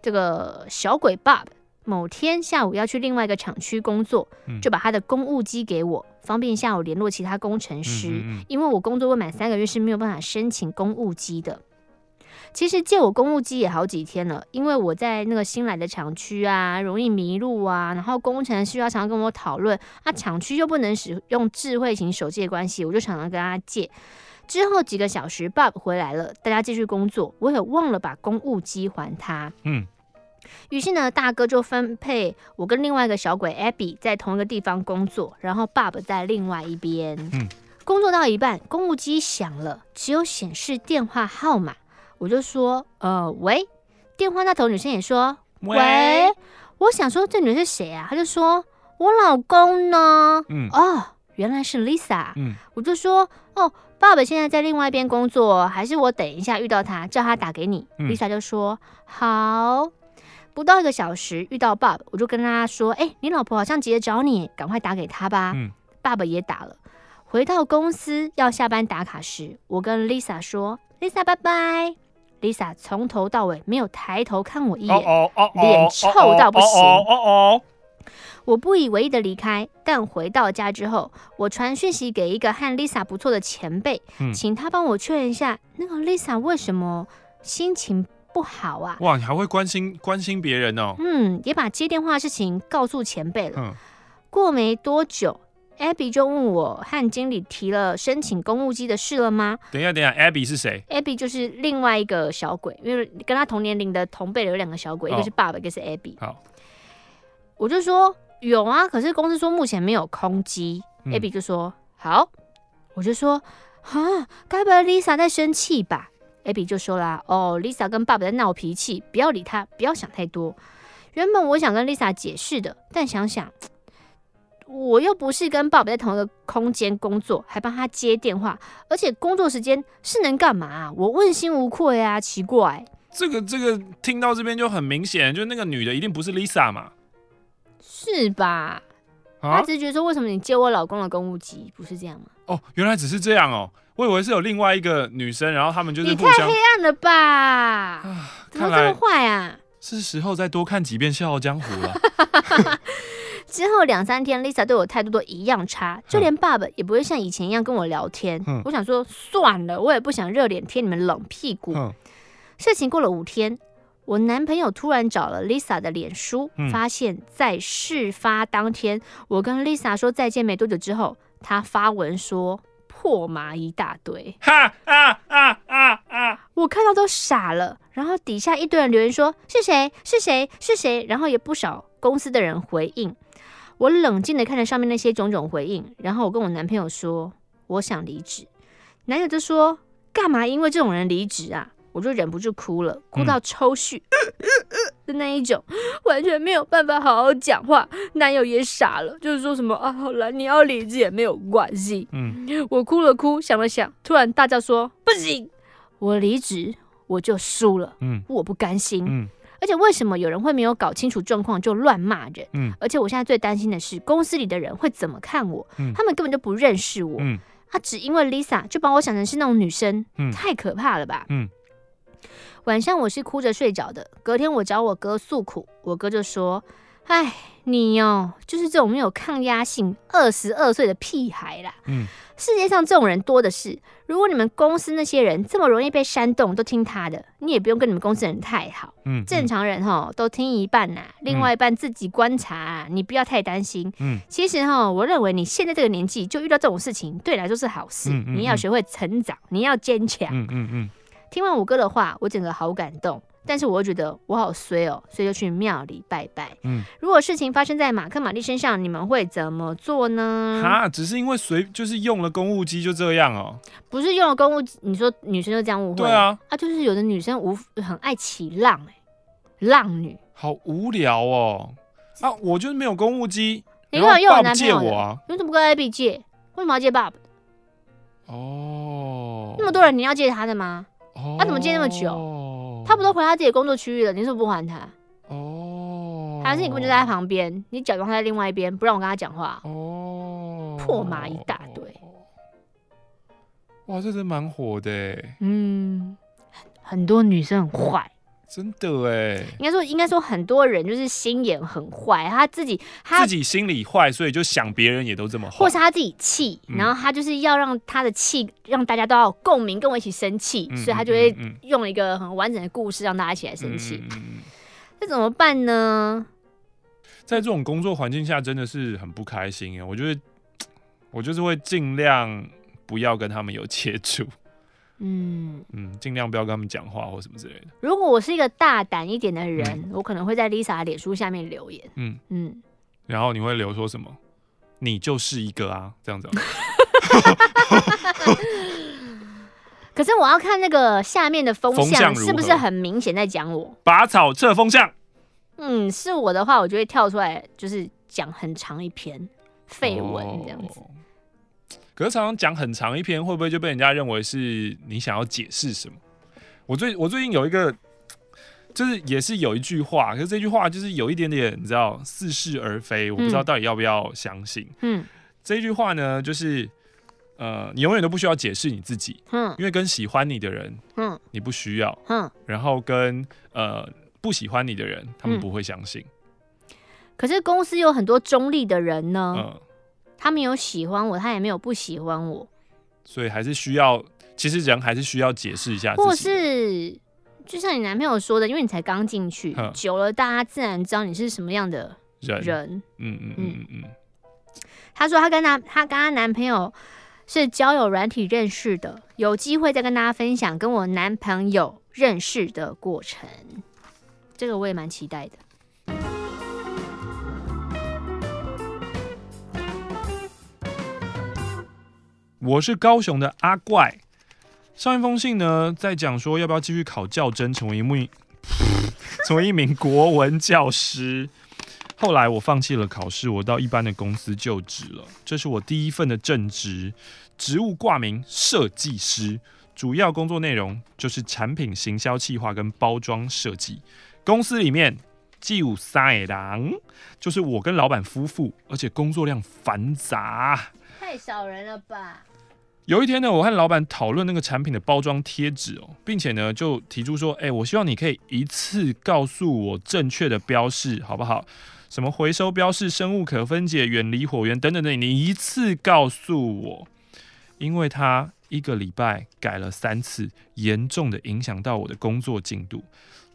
这个小鬼 Bob 某天下午要去另外一个厂区工作，就把他的公务机给我，方便下午联络其他工程师。因为我工作未满三个月是没有办法申请公务机的。其实借我公务机也好几天了，因为我在那个新来的厂区啊，容易迷路啊，然后工程师要常常跟我讨论，啊，厂区又不能使用智慧型手机的关系，我就常常跟他借。之后几个小时，Bob 回来了，大家继续工作，我也忘了把公务机还他。嗯，于是呢，大哥就分配我跟另外一个小鬼 Abby 在同一个地方工作，然后 Bob 在另外一边。嗯，工作到一半，公务机响了，只有显示电话号码。我就说，呃，喂，电话那头女生也说，喂，喂，我想说这女人是谁啊？她就说我老公呢，嗯，哦，原来是 Lisa，嗯，我就说，哦，爸爸现在在另外一边工作，还是我等一下遇到他叫他打给你。嗯，Lisa 就说好，不到一个小时遇到爸爸，我就跟他说，哎，你老婆好像急着找你，赶快打给他吧。嗯，爸爸也打了。回到公司要下班打卡时，我跟 Lisa 说，Lisa 拜拜。Lisa 从头到尾没有抬头看我一眼，脸臭到不行。我不以为意的离开，但回到家之后，我传讯息给一个和 Lisa 不错的前辈，嗯、请他帮我确认一下，那个 Lisa 为什么心情不好啊？哇，你还会关心关心别人哦？嗯，也把接电话的事情告诉前辈了。嗯，过没多久，Abby 就问我和经理提了申请公务机的事了吗？等一下，等一下，Abby 是谁？Abby 就是另外一个小鬼，因为跟他同年龄的同辈的有两个小鬼，哦、一个是爸爸，一个是 Abby。好，我就说。有啊，可是公司说目前没有空机。嗯、Abby 就说好，我就说啊，该不会 Lisa 在生气吧？Abby 就说啦，哦，Lisa 跟爸爸在闹脾气，不要理他，不要想太多。原本我想跟 Lisa 解释的，但想想我又不是跟爸爸在同一个空间工作，还帮他接电话，而且工作时间是能干嘛、啊？我问心无愧啊，奇怪。这个这个听到这边就很明显，就那个女的一定不是 Lisa 嘛。是吧？啊、他只是觉得说，为什么你接我老公的公务机，不是这样吗？哦，原来只是这样哦，我以为是有另外一个女生，然后他们就是。你太黑暗了吧？啊，怎么这么坏啊？是时候再多看几遍《笑傲江湖》了。之后两三天，Lisa 对我态度都一样差，就连爸爸也不会像以前一样跟我聊天。嗯、我想说，算了，我也不想热脸贴你们冷屁股。嗯、事情过了五天。我男朋友突然找了 Lisa 的脸书，嗯、发现，在事发当天，我跟 Lisa 说再见没多久之后，他发文说破麻一大堆。哈啊啊啊啊！我看到都傻了，然后底下一堆人留言说是谁是谁是谁，然后也不少公司的人回应。我冷静的看着上面那些种种回应，然后我跟我男朋友说我想离职，男友就说干嘛因为这种人离职啊？我就忍不住哭了，哭到抽搐、嗯、的那一种，完全没有办法好好讲话。男友也傻了，就是说什么啊，好了，你要离职也没有关系。嗯，我哭了哭，想了想，突然大叫说：“不行，我离职我就输了。”嗯，我不甘心。嗯，而且为什么有人会没有搞清楚状况就乱骂人？嗯，而且我现在最担心的是公司里的人会怎么看我？嗯，他们根本就不认识我。嗯，他只因为 Lisa 就把我想成是那种女生，嗯，太可怕了吧？嗯。晚上我是哭着睡着的。隔天我找我哥诉苦，我哥就说：“哎，你哦，就是这种没有抗压性、二十二岁的屁孩啦。嗯，世界上这种人多的是。如果你们公司那些人这么容易被煽动，都听他的，你也不用跟你们公司人太好。嗯，正常人哈都听一半呐，另外一半自己观察。你不要太担心。嗯，其实哈，我认为你现在这个年纪就遇到这种事情，对你来说是好事。你要学会成长，你要坚强。嗯嗯嗯。”听完我哥的话，我整个好感动，但是我又觉得我好衰哦，所以就去庙里拜拜。嗯，如果事情发生在马克玛丽身上，你们会怎么做呢？哈，只是因为随就是用了公务机就这样哦？不是用了公务机，你说女生就这样误会？对啊，啊，就是有的女生无很爱起浪哎，浪女，好无聊哦。啊，我就是没有公务机，你干嘛用我男朋友的？啊、你怎么不跟 Abby 借？为什么要借 Bob？？哦，那么多人，你要借他的吗？他怎么借那么久？他不都回他自己的工作区域了？你是不是不还他？哦，还是你根本就在他旁边，你假装他在另外一边，不让我跟他讲话？哦，破麻一大堆。哇，这真蛮火的。嗯，很多女生很坏。真的哎，应该说，应该说，很多人就是心眼很坏，他自己他自己心里坏，所以就想别人也都这么坏，或是他自己气，嗯、然后他就是要让他的气让大家都要有共鸣，跟我一起生气，嗯、所以他就会用一个很完整的故事让大家一起来生气。那、怎么办呢？在这种工作环境下，真的是很不开心啊！我觉得 我就是会尽量不要跟他们有接触。嗯嗯，尽量不要跟他们讲话或什么之类的。如果我是一个大胆一点的人，嗯、我可能会在 Lisa 的脸书下面留言。嗯嗯，嗯然后你会留说什么？你就是一个啊，这样子。可是我要看那个下面的风向是不是很明显在讲我？拔草测风向。嗯，是我的话，我就会跳出来，就是讲很长一篇废文这样子。哦可是常常讲很长一篇，会不会就被人家认为是你想要解释什么？我最我最近有一个，就是也是有一句话，可是这句话就是有一点点你知道似是而非，我不知道到底要不要相信。嗯，这句话呢，就是呃，你永远都不需要解释你自己，嗯，因为跟喜欢你的人，嗯，你不需要，嗯，然后跟呃不喜欢你的人，他们不会相信。可是公司有很多中立的人呢，嗯，他没有喜欢我，他也没有不喜欢我，所以还是需要，其实人还是需要解释一下，或是就像你男朋友说的，因为你才刚进去，嗯，久了大家自然知道你是什么样的人。人嗯嗯嗯嗯嗯。她说她跟她她跟她男朋友是交友软体认识的，有机会再跟大家分享跟我男朋友认识的过程。这个我也蛮期待的。我是高雄的阿怪。上一封信呢，在讲说要不要继续考教甄，成为一名 成为一名国文教师。后来我放弃了考试，我到一般的公司就职了。这是我第一份的正职，职务挂名设计师，主要工作内容就是产品行销企划跟包装设计。公司里面既有三个人，就是我跟老板夫妇，而且工作量繁杂，太少人了吧？有一天呢，我和老板讨论那个产品的包装贴纸哦，并且呢就提出说，哎、欸，我希望你可以一次告诉我正确的标示，好不好？什么回收标示、生物可分解、远离火源等等等，你一次告诉我，因为他一个礼拜改了三次，严重的影响到我的工作进度。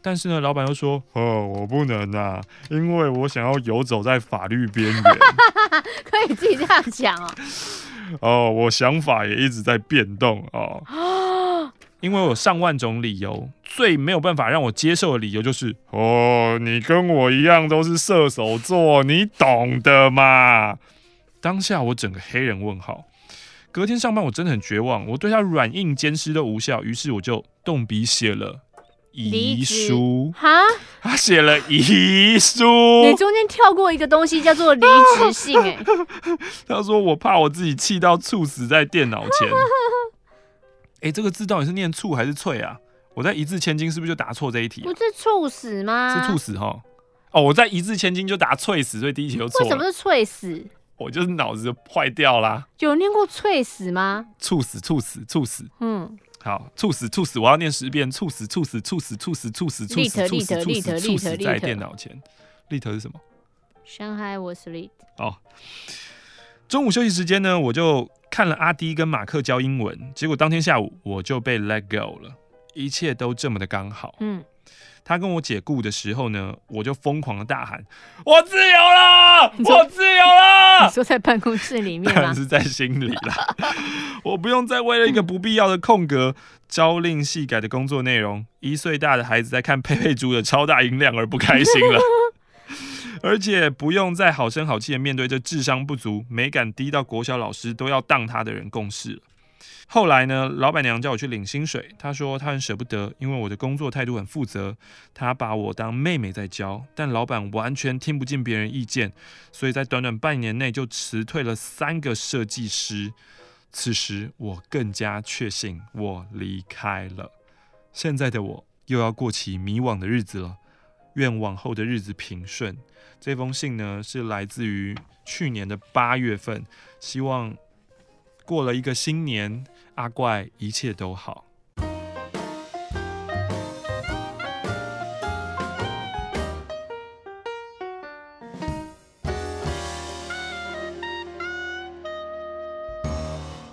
但是呢，老板又说，哦，我不能啊，因为我想要游走在法律边缘。可以自己这样讲哦。哦，我想法也一直在变动哦。因为我有上万种理由，最没有办法让我接受的理由就是，哦，你跟我一样都是射手座，你懂的嘛。当下我整个黑人问号。隔天上班我真的很绝望，我对他软硬兼施都无效，于是我就动笔写了遗书。哈，他写了遗书。你中间跳过一个东西叫做离职信，哎。他说我怕我自己气到猝死在电脑前。哎、欸，这个字到底是念猝还是脆啊？我在一字千金是不是就答错这一题、啊？不是猝死吗？是猝死哈。哦，我在一字千金就答脆死，所以第一题就错。为什么是脆死？我就是脑子就坏掉啦。有念过脆死吗？猝死，猝死，猝死。嗯，好，猝死，猝死，我要念十遍。猝死，猝死，猝死，猝死，猝死，猝死，猝死，猝死，在电脑前。立特是什么？Shanghai was lit。哦，中午休息时间呢，我就。看了阿迪跟马克教英文，结果当天下午我就被 let go 了，一切都这么的刚好。嗯，他跟我解雇的时候呢，我就疯狂的大喊：“我自由了，我自由了！” 你说在办公室里面吗？是在心里啦。我不用再为了一个不必要的空格，朝令夕改的工作内容，一岁大的孩子在看佩佩猪的超大音量而不开心了。而且不用再好声好气的面对这智商不足、美感低到国小老师都要当他的人共事了。后来呢，老板娘叫我去领薪水，她说她很舍不得，因为我的工作态度很负责，她把我当妹妹在教。但老板完全听不进别人意见，所以在短短半年内就辞退了三个设计师。此时我更加确信我离开了。现在的我又要过起迷惘的日子了。愿往后的日子平顺。这封信呢，是来自于去年的八月份，希望过了一个新年，阿怪一切都好。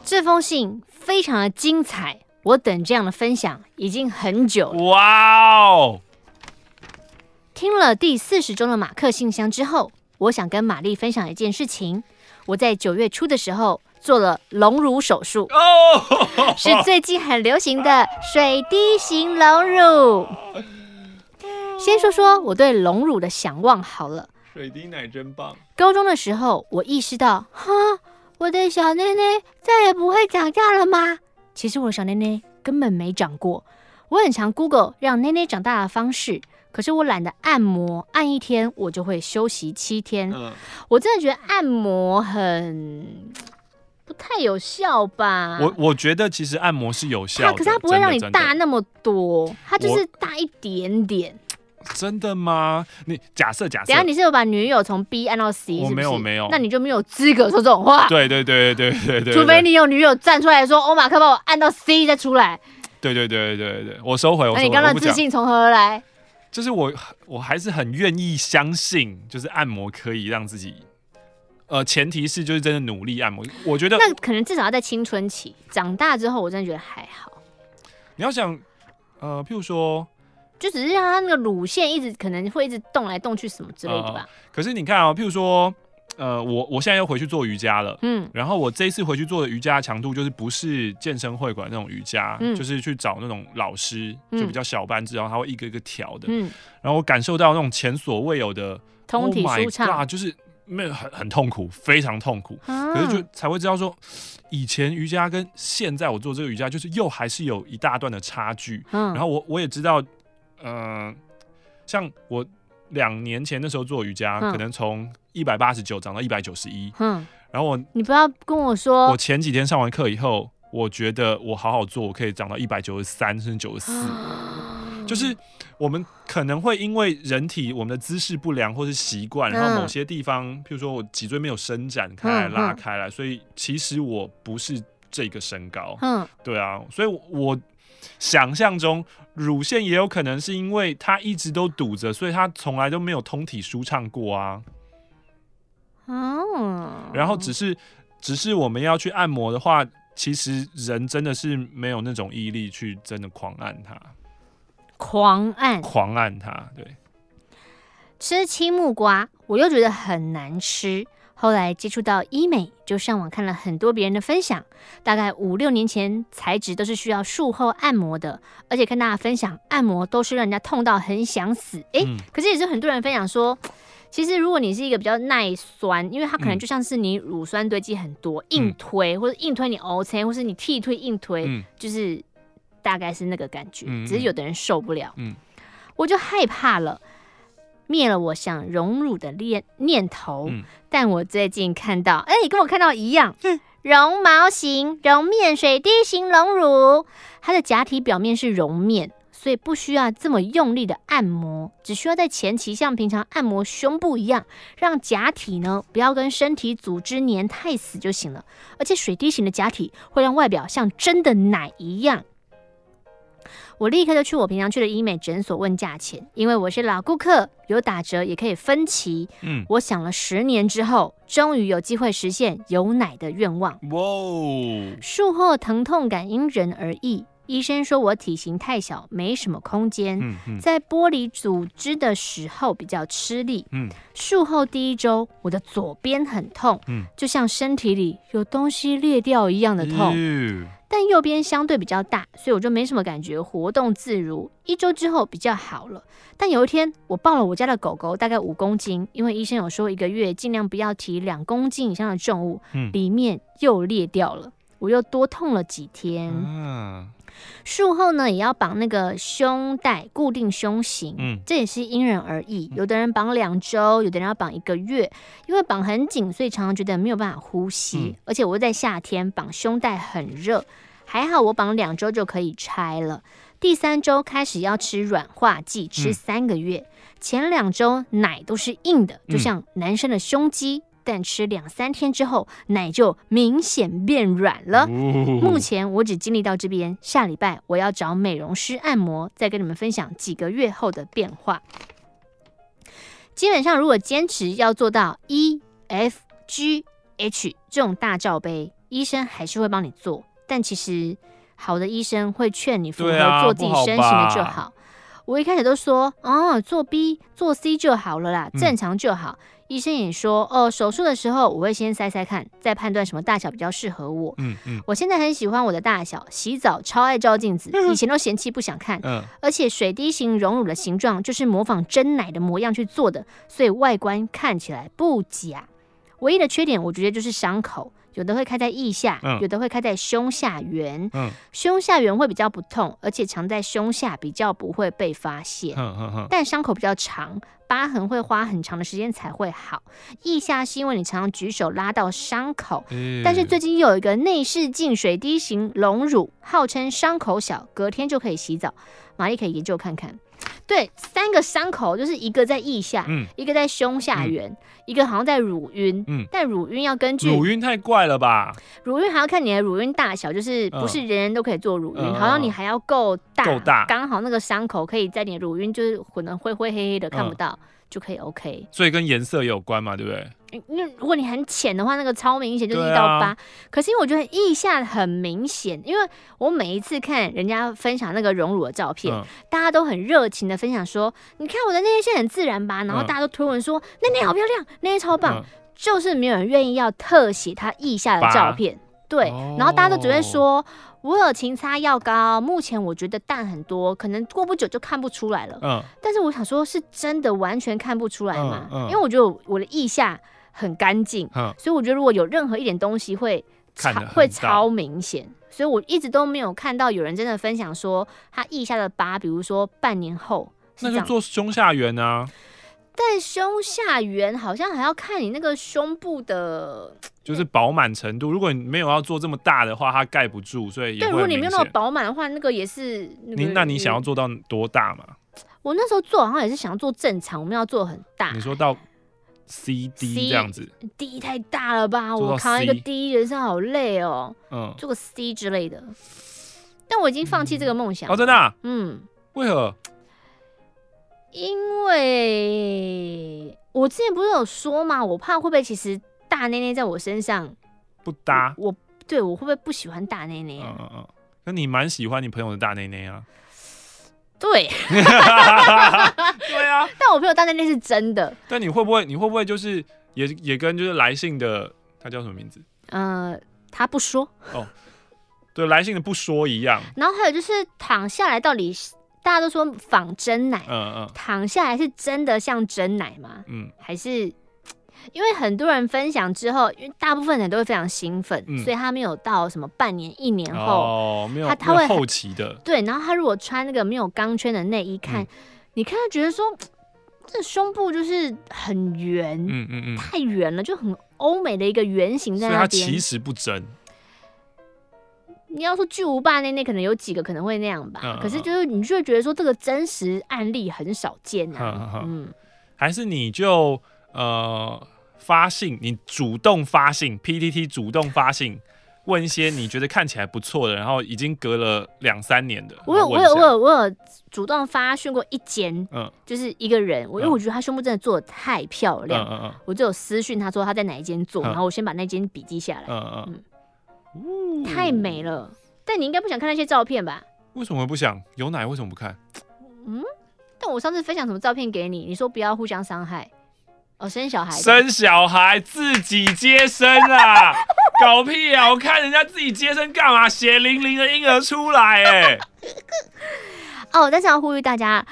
这封信非常的精彩，我等这样的分享已经很久了。哇哦！听了第四十周的马克信箱之后，我想跟玛丽分享一件事情。我在九月初的时候做了隆乳手术，是最近很流行的水滴型隆乳。先说说我对隆乳的想望好了。水滴奶真棒。高中的时候，我意识到，哈，我的小内内再也不会长大了吗？其实我的小内内根本没长过。我很常 Google 让内内长大的方式。可是我懒得按摩，按一天我就会休息七天。嗯，我真的觉得按摩很不太有效吧？我我觉得其实按摩是有效的，可是它不会让你大那么多，它就是大一点点。真的吗？你假设假设，等下你是有把女友从 B 按到 C，我没有没有，那你就没有资格说这种话。对对对对对对对，除非你有女友站出来说欧马克把我按到 C 再出来。对对对对对对，我收回。那你刚刚的自信从何而来？就是我我还是很愿意相信，就是按摩可以让自己，呃，前提是就是真的努力按摩。我觉得那可能至少要在青春期，长大之后我真的觉得还好。你要想，呃，譬如说，就只是让他那个乳腺一直可能会一直动来动去什么之类的吧。呃、可是你看啊、喔，譬如说。呃，我我现在又回去做瑜伽了，嗯，然后我这一次回去做的瑜伽强度就是不是健身会馆那种瑜伽，嗯，就是去找那种老师，就比较小班制，然后他会一个一个调的，嗯，然后我感受到那种前所未有的通体舒畅，Oh 就是没有很很痛苦，非常痛苦，啊，可是就才会知道说，以前瑜伽跟现在我做这个瑜伽就是又还是有一大段的差距，嗯，然后我我也知道，嗯，呃，像我。两年前的时候做瑜伽，嗯、可能从一百八十九涨到一百九十一。嗯，然后我你不要跟我说，我前几天上完课以后，我觉得我好好做，我可以涨到一百九十三甚至九十四。就是我们可能会因为人体我们的姿势不良或是习惯，然后某些地方，譬如说我脊椎没有伸展开来、拉开来，所以其实我不是这个身高。嗯，对啊，所以我。想象中乳腺也有可能是因为它一直都堵着，所以它从来都没有通体舒畅过啊。哦，然后只是只是我们要去按摩的话，其实人真的是没有那种毅力去真的狂按它，狂按，狂按它。对，吃青木瓜，我又觉得很难吃。后来接触到医美，就上网看了很多别人的分享。大概五六年前，材质都是需要术后按摩的，而且看大家分享按摩都是让人家痛到很想死。哎、嗯，可是也是很多人分享说，其实如果你是一个比较耐酸，因为它可能就像是你乳酸堆积很多，嗯、硬推或者硬推你 O C，或是你替推硬推，嗯、就是大概是那个感觉。只是有的人受不了，嗯、我就害怕了。灭了我想荣辱的念念头，嗯、但我最近看到，哎、欸，跟我看到一样，绒毛型绒面水滴型隆乳，它的假体表面是绒面，所以不需要这么用力的按摩，只需要在前期像平常按摩胸部一样，让假体呢不要跟身体组织粘太死就行了。而且水滴型的假体会让外表像真的奶一样。我立刻就去我平常去的医美诊所问价钱，因为我是老顾客，有打折也可以分期。嗯，我想了十年之后，终于有机会实现有奶的愿望。哇！术后疼痛感因人而异，医生说我体型太小，没什么空间，嗯嗯、在剥离组织的时候比较吃力。嗯，术后第一周，我的左边很痛，嗯，就像身体里有东西裂掉一样的痛。嗯但右边相对比较大，所以我就没什么感觉，活动自如。一周之后比较好了。但有一天，我抱了我家的狗狗，大概五公斤，因为医生有说一个月尽量不要提两公斤以上的重物，嗯，里面又裂掉了，我又多痛了几天。嗯。术后呢，也要绑那个胸带固定胸型，嗯，这也是因人而异。有的人绑两周，有的人要绑一个月，因为绑很紧，所以常常觉得没有办法呼吸。嗯，而且我在夏天绑胸带很热，还好我绑两周就可以拆了。第三周开始要吃软化剂，吃三个月。嗯，前两周奶都是硬的，就像男生的胸肌。但吃两三天之后，奶就明显变软了。目前我只经历到这边，下礼拜我要找美容师按摩，再跟你们分享几个月后的变化。基本上，如果坚持要做到 E F G H 这种大罩杯，医生还是会帮你做。但其实，好的医生会劝你符合做自己身形的就好。我一开始都说，哦，做 B 做 C 就好了啦，正常就好。嗯医生也说，哦，手术的时候我会先塞塞看，再判断什么大小比较适合我。嗯嗯，我现在很喜欢我的大小，洗澡超爱照镜子，以前都嫌弃不想看。嗯，而且水滴型隆乳的形状就是模仿真奶的模样去做的，所以外观看起来不假。唯一的缺点，我觉得就是伤口。有的会开在腋下，嗯、有的会开在胸下缘。嗯、胸下缘会比较不痛，而且藏在胸下比较不会被发现。嗯嗯嗯、但伤口比较长，疤痕会花很长的时间才会好。腋下是因为你常常举手拉到伤口。但是最近又有一个内视镜水滴型隆乳，号称伤口小，隔天就可以洗澡。玛丽可以研究看看。对，三个伤口就是一个在腋下，嗯，一个在胸下缘，嗯、一个好像在乳晕，嗯，但乳晕要根据乳晕太怪了吧？乳晕还要看你的乳晕大小，就是不是人人都可以做乳晕，嗯、好像你还要够大，够大，刚好那个伤口可以在你的乳晕就是混得灰灰黑黑的看不到。嗯就可以 OK，所以跟颜色有关嘛，对不对？因为如果你很浅的话，那个超明显，就是一到八。啊、可是因为我觉得腋下很明显，因为我每一次看人家分享那个荣辱的照片，嗯、大家都很热情的分享说：“你看我的那些线很自然吧？”然后大家都推文说：“内内、嗯、好漂亮，那些超棒。嗯”就是没有人愿意要特写他腋下的照片。对，然后大家都只会说，我有勤擦药膏，目前我觉得淡很多，可能过不久就看不出来了。嗯，但是我想说，是真的完全看不出来吗？嗯，因为我觉得我的腋下很干净，所以我觉得如果有任何一点东西会超会超明显，所以我一直都没有看到有人真的分享说他腋下的疤，比如说半年后，那就做胸下缘啊。但胸下缘好像还要看你那个胸部的，就是饱满程度。如果你没有要做这么大的话，它盖不住，所以。对，如果你没有那么饱满的话，那个也是。你那你想要做到多大嘛？我那时候做好像也是想要做正常，我们要做很大。你说到 C D 这样子，D 太大了吧？我扛一个 D 人生好累哦。嗯，做个 C 之类的。但我已经放弃这个梦想。哦，真的？嗯。为何？因为我之前不是有说嘛，我怕会不会其实大内内在我身上不搭，我，我对我会不会不喜欢大内内？嗯嗯嗯，那你蛮喜欢你朋友的大内内啊？对，对啊，但我朋友大内内是真的。但你会不会你会不会就是也也跟就是来信的他叫什么名字？呃，他不说哦，对，来信的不说一样。然后还有就是躺下来到底。大家都说仿真奶，嗯嗯，躺下来是真的像真奶吗？嗯，还是因为很多人分享之后，因为大部分人都会非常兴奋，嗯、所以他没有到什么半年、一年后，哦，没有，他他会后期的，对。然后他如果穿那个没有钢圈的内衣看，嗯、你看他觉得说 这胸部就是很圆，嗯嗯嗯，太圆了，就很欧美的一个圆形在那边，其实不真。你要说巨无霸那那可能有几个可能会那样吧，嗯、可是就是你就会觉得说这个真实案例很少见啊。嗯，还是你就呃发信，你主动发信，PTT 主动发信，问一些你觉得看起来不错的，然后已经隔了两三年的。我有我有我有我有主动发讯过一间，嗯，就是一个人，我因为我觉得他胸部真的做的太漂亮，嗯嗯嗯，我就有私讯他说他在哪一间做，嗯、然后我先把那间笔记下来，嗯嗯。嗯太美了，但你应该不想看那些照片吧？为什么不想？有奶为什么不看？嗯，但我上次分享什么照片给你？你说不要互相伤害。哦，生小孩，生小孩自己接生啊？搞屁啊！我看人家自己接生干嘛？血淋淋的婴儿出来哎、欸。哦，但是要呼吁大家。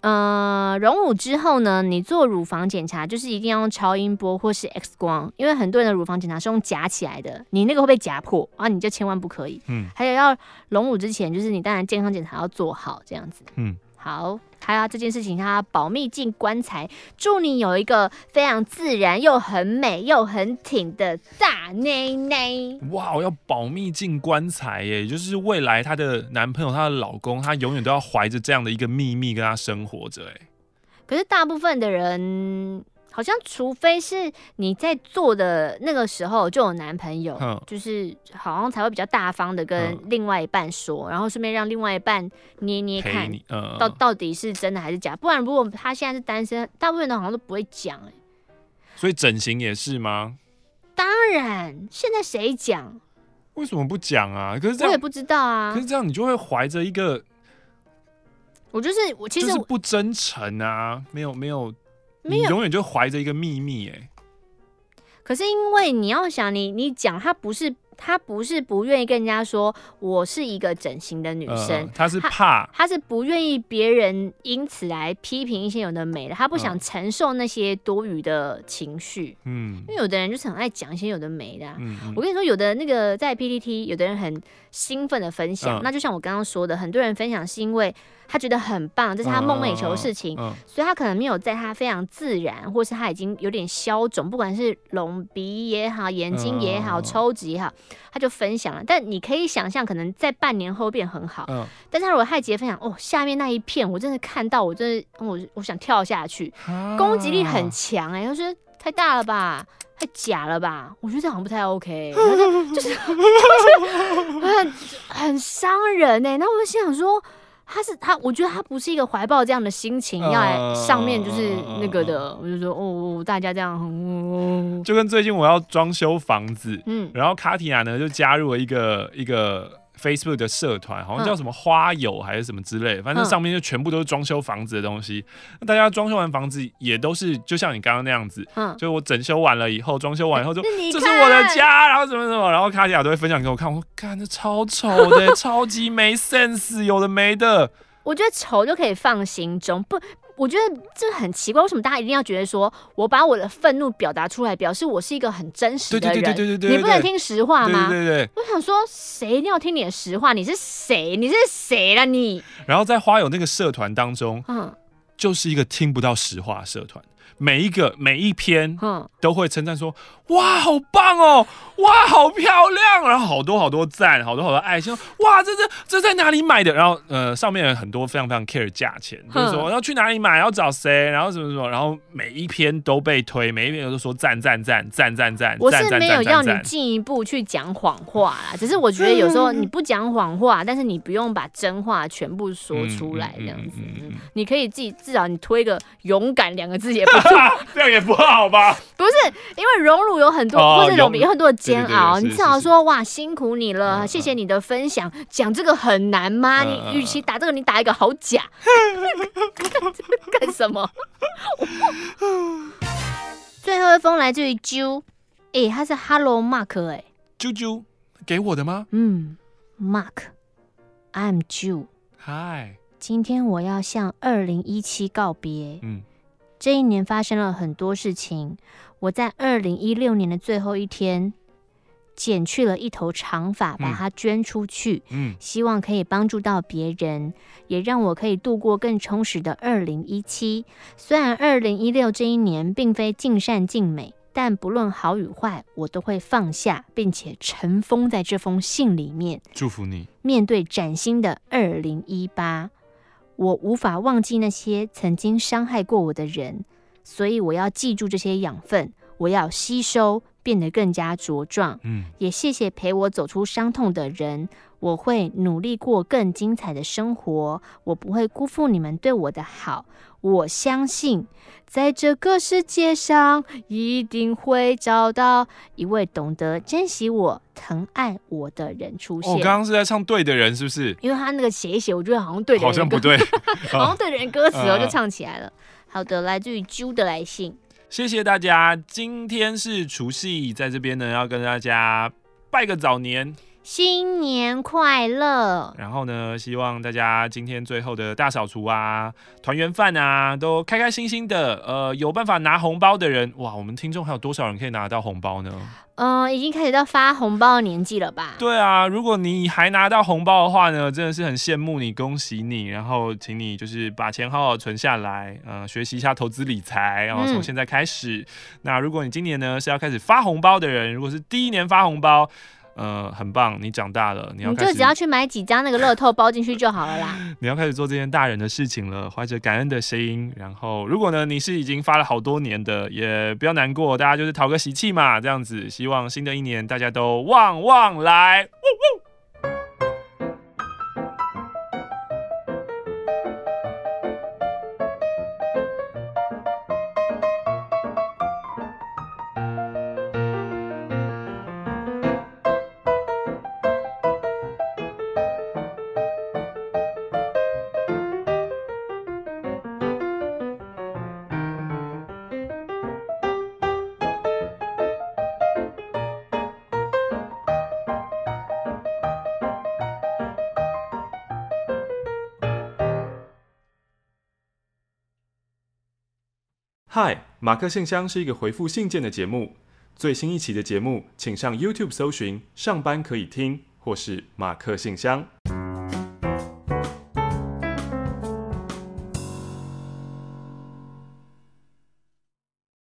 呃，隆乳之后呢，你做乳房检查就是一定要用超音波或是 X 光，因为很多人的乳房检查是用夹起来的，你那个会被夹破啊，你就千万不可以。嗯，还有要隆乳之前，就是你当然健康检查要做好，这样子。嗯，好。还有这件事情，他保密进棺材，祝你有一个非常自然又很美又很挺的大内内。哇，我要保密进棺材耶，就是未来她的男朋友、她的老公，她永远都要怀着这样的一个秘密跟她生活着。哎，可是大部分的人。好像，除非是你在做的那个时候就有男朋友，嗯、就是好像才会比较大方的跟另外一半说，嗯、然后顺便让另外一半捏捏看，嗯、到到底是真的还是假。不然如果他现在是单身，大部分人好像都不会讲哎。所以整形也是吗？当然，现在谁讲？为什么不讲啊？可是这样我也不知道啊。可是这样你就会怀着一个，我就是我其实就是不真诚啊，没有没有。你永远就怀着一个秘密哎，可是因为你要想你，你讲他不是他不是不愿意跟人家说我是一个整形的女生，他是怕。他是不愿意别人因此来批评一些有的没的，他不想承受那些多余的情绪，嗯，因为有的人就是很爱讲一些有的没的，嗯，我跟你说，有的那个在 PPT，有的人很兴奋的分享，那就像我刚刚说的，很多人分享是因为。他觉得很棒，这是他梦寐以求的事情，嗯嗯嗯、所以他可能没有在他非常自然，或是他已经有点消肿，不管是隆鼻也好，眼睛也好，嗯、抽脂也好，他就分享了。但你可以想象，可能在半年后变很好。嗯、但是他如果太直接分享，哦，下面那一片我真的看到，我真的我我想跳下去，啊、攻击力很强哎、欸，就是太大了吧。太假了吧？我觉得这好像不太 OK，就是就 是很很伤人呢、欸。那我就心想说，他是他，我觉得他不是一个怀抱这样的心情要来上面就是那个的。我就说哦，大家这样，哦、就跟最近我要装修房子，嗯，然后卡提亚呢就加入了一个一个。Facebook 的社团好像叫什么花友还是什么之类的，反正上面就全部都是装修房子的东西。那大家装修完房子也都是就像你刚刚那样子，就我整修完了以后，装修完以后就这是我的家，然后什么什么，然后卡地亚都会分享给我看。我说看这超丑的，超级没 sense，有的没的。我觉得丑就可以放心中不。我觉得这很奇怪，为什么大家一定要觉得说我把我的愤怒表达出来，表示我是一个很真实的人？对对对对对对，你不能听实话吗？对对对，我想说，谁一定要听你的实话？你是谁？你是谁了你？然后在花友那个社团当中，嗯，就是一个听不到实话的社团。每一个每一篇，都会称赞说，哇，好棒哦，哇，好漂亮，然后好多好多赞，好多好多爱心，哇，这这这在哪里买的？然后呃，上面有很多非常非常 care 价钱，就是说要去哪里买，要找谁，然后什么什么，然后每一篇都被推，每一篇都说赞赞赞赞赞赞。我是没有要你进一步去讲谎话啦，只是我觉得有时候你不讲谎话，但是你不用把真话全部说出来，这样子，你可以自己至少你推个勇敢两个字也不。这样也不好吧？不是，因为荣辱有很多，或者有有很多的煎熬。你至少说哇，辛苦你了，谢谢你的分享。讲这个很难吗？你与其打这个，你打一个好假。干什么？最后一封来自于啾，哎，他是 Hello Mark，哎，啾啾给我的吗？嗯，Mark，I'm Ju。Hi，今天我要向二零一七告别。嗯。这一年发生了很多事情。我在二零一六年的最后一天，剪去了一头长发，把它捐出去。嗯，希望可以帮助到别人，也让我可以度过更充实的二零一七。虽然二零一六这一年并非尽善尽美，但不论好与坏，我都会放下，并且尘封在这封信里面。祝福你，面对崭新的二零一八。我无法忘记那些曾经伤害过我的人，所以我要记住这些养分，我要吸收，变得更加茁壮。嗯，也谢谢陪我走出伤痛的人，我会努力过更精彩的生活，我不会辜负你们对我的好。我相信，在这个世界上，一定会找到一位懂得珍惜我、疼爱我的人出现。我刚刚是在唱对的人，是不是？因为他那个写一写，我觉得好像对的人，好像不对，好像对的人歌词哦，就唱起来了。好的，来自于啾的来信，谢谢大家。今天是除夕，在这边呢，要跟大家拜个早年。新年快乐！然后呢，希望大家今天最后的大扫除啊、团圆饭啊，都开开心心的。呃，有办法拿红包的人，哇，我们听众还有多少人可以拿到红包呢？嗯、呃，已经开始到发红包的年纪了吧？对啊，如果你还拿到红包的话呢，真的是很羡慕你，恭喜你。然后，请你就是把钱好好存下来，呃，学习一下投资理财，然后从现在开始。嗯、那如果你今年呢是要开始发红包的人，如果是第一年发红包。呃，很棒，你长大了，你要你就只要去买几张那个乐透包进去就好了啦。你要开始做这件大人的事情了，怀着感恩的心。然后，如果呢你是已经发了好多年的，也不要难过，大家就是讨个喜气嘛，这样子。希望新的一年大家都旺旺来。呜呜马克信箱是一个回复信件的节目。最新一期的节目，请上 YouTube 搜寻“上班可以听”或是“马克信箱”。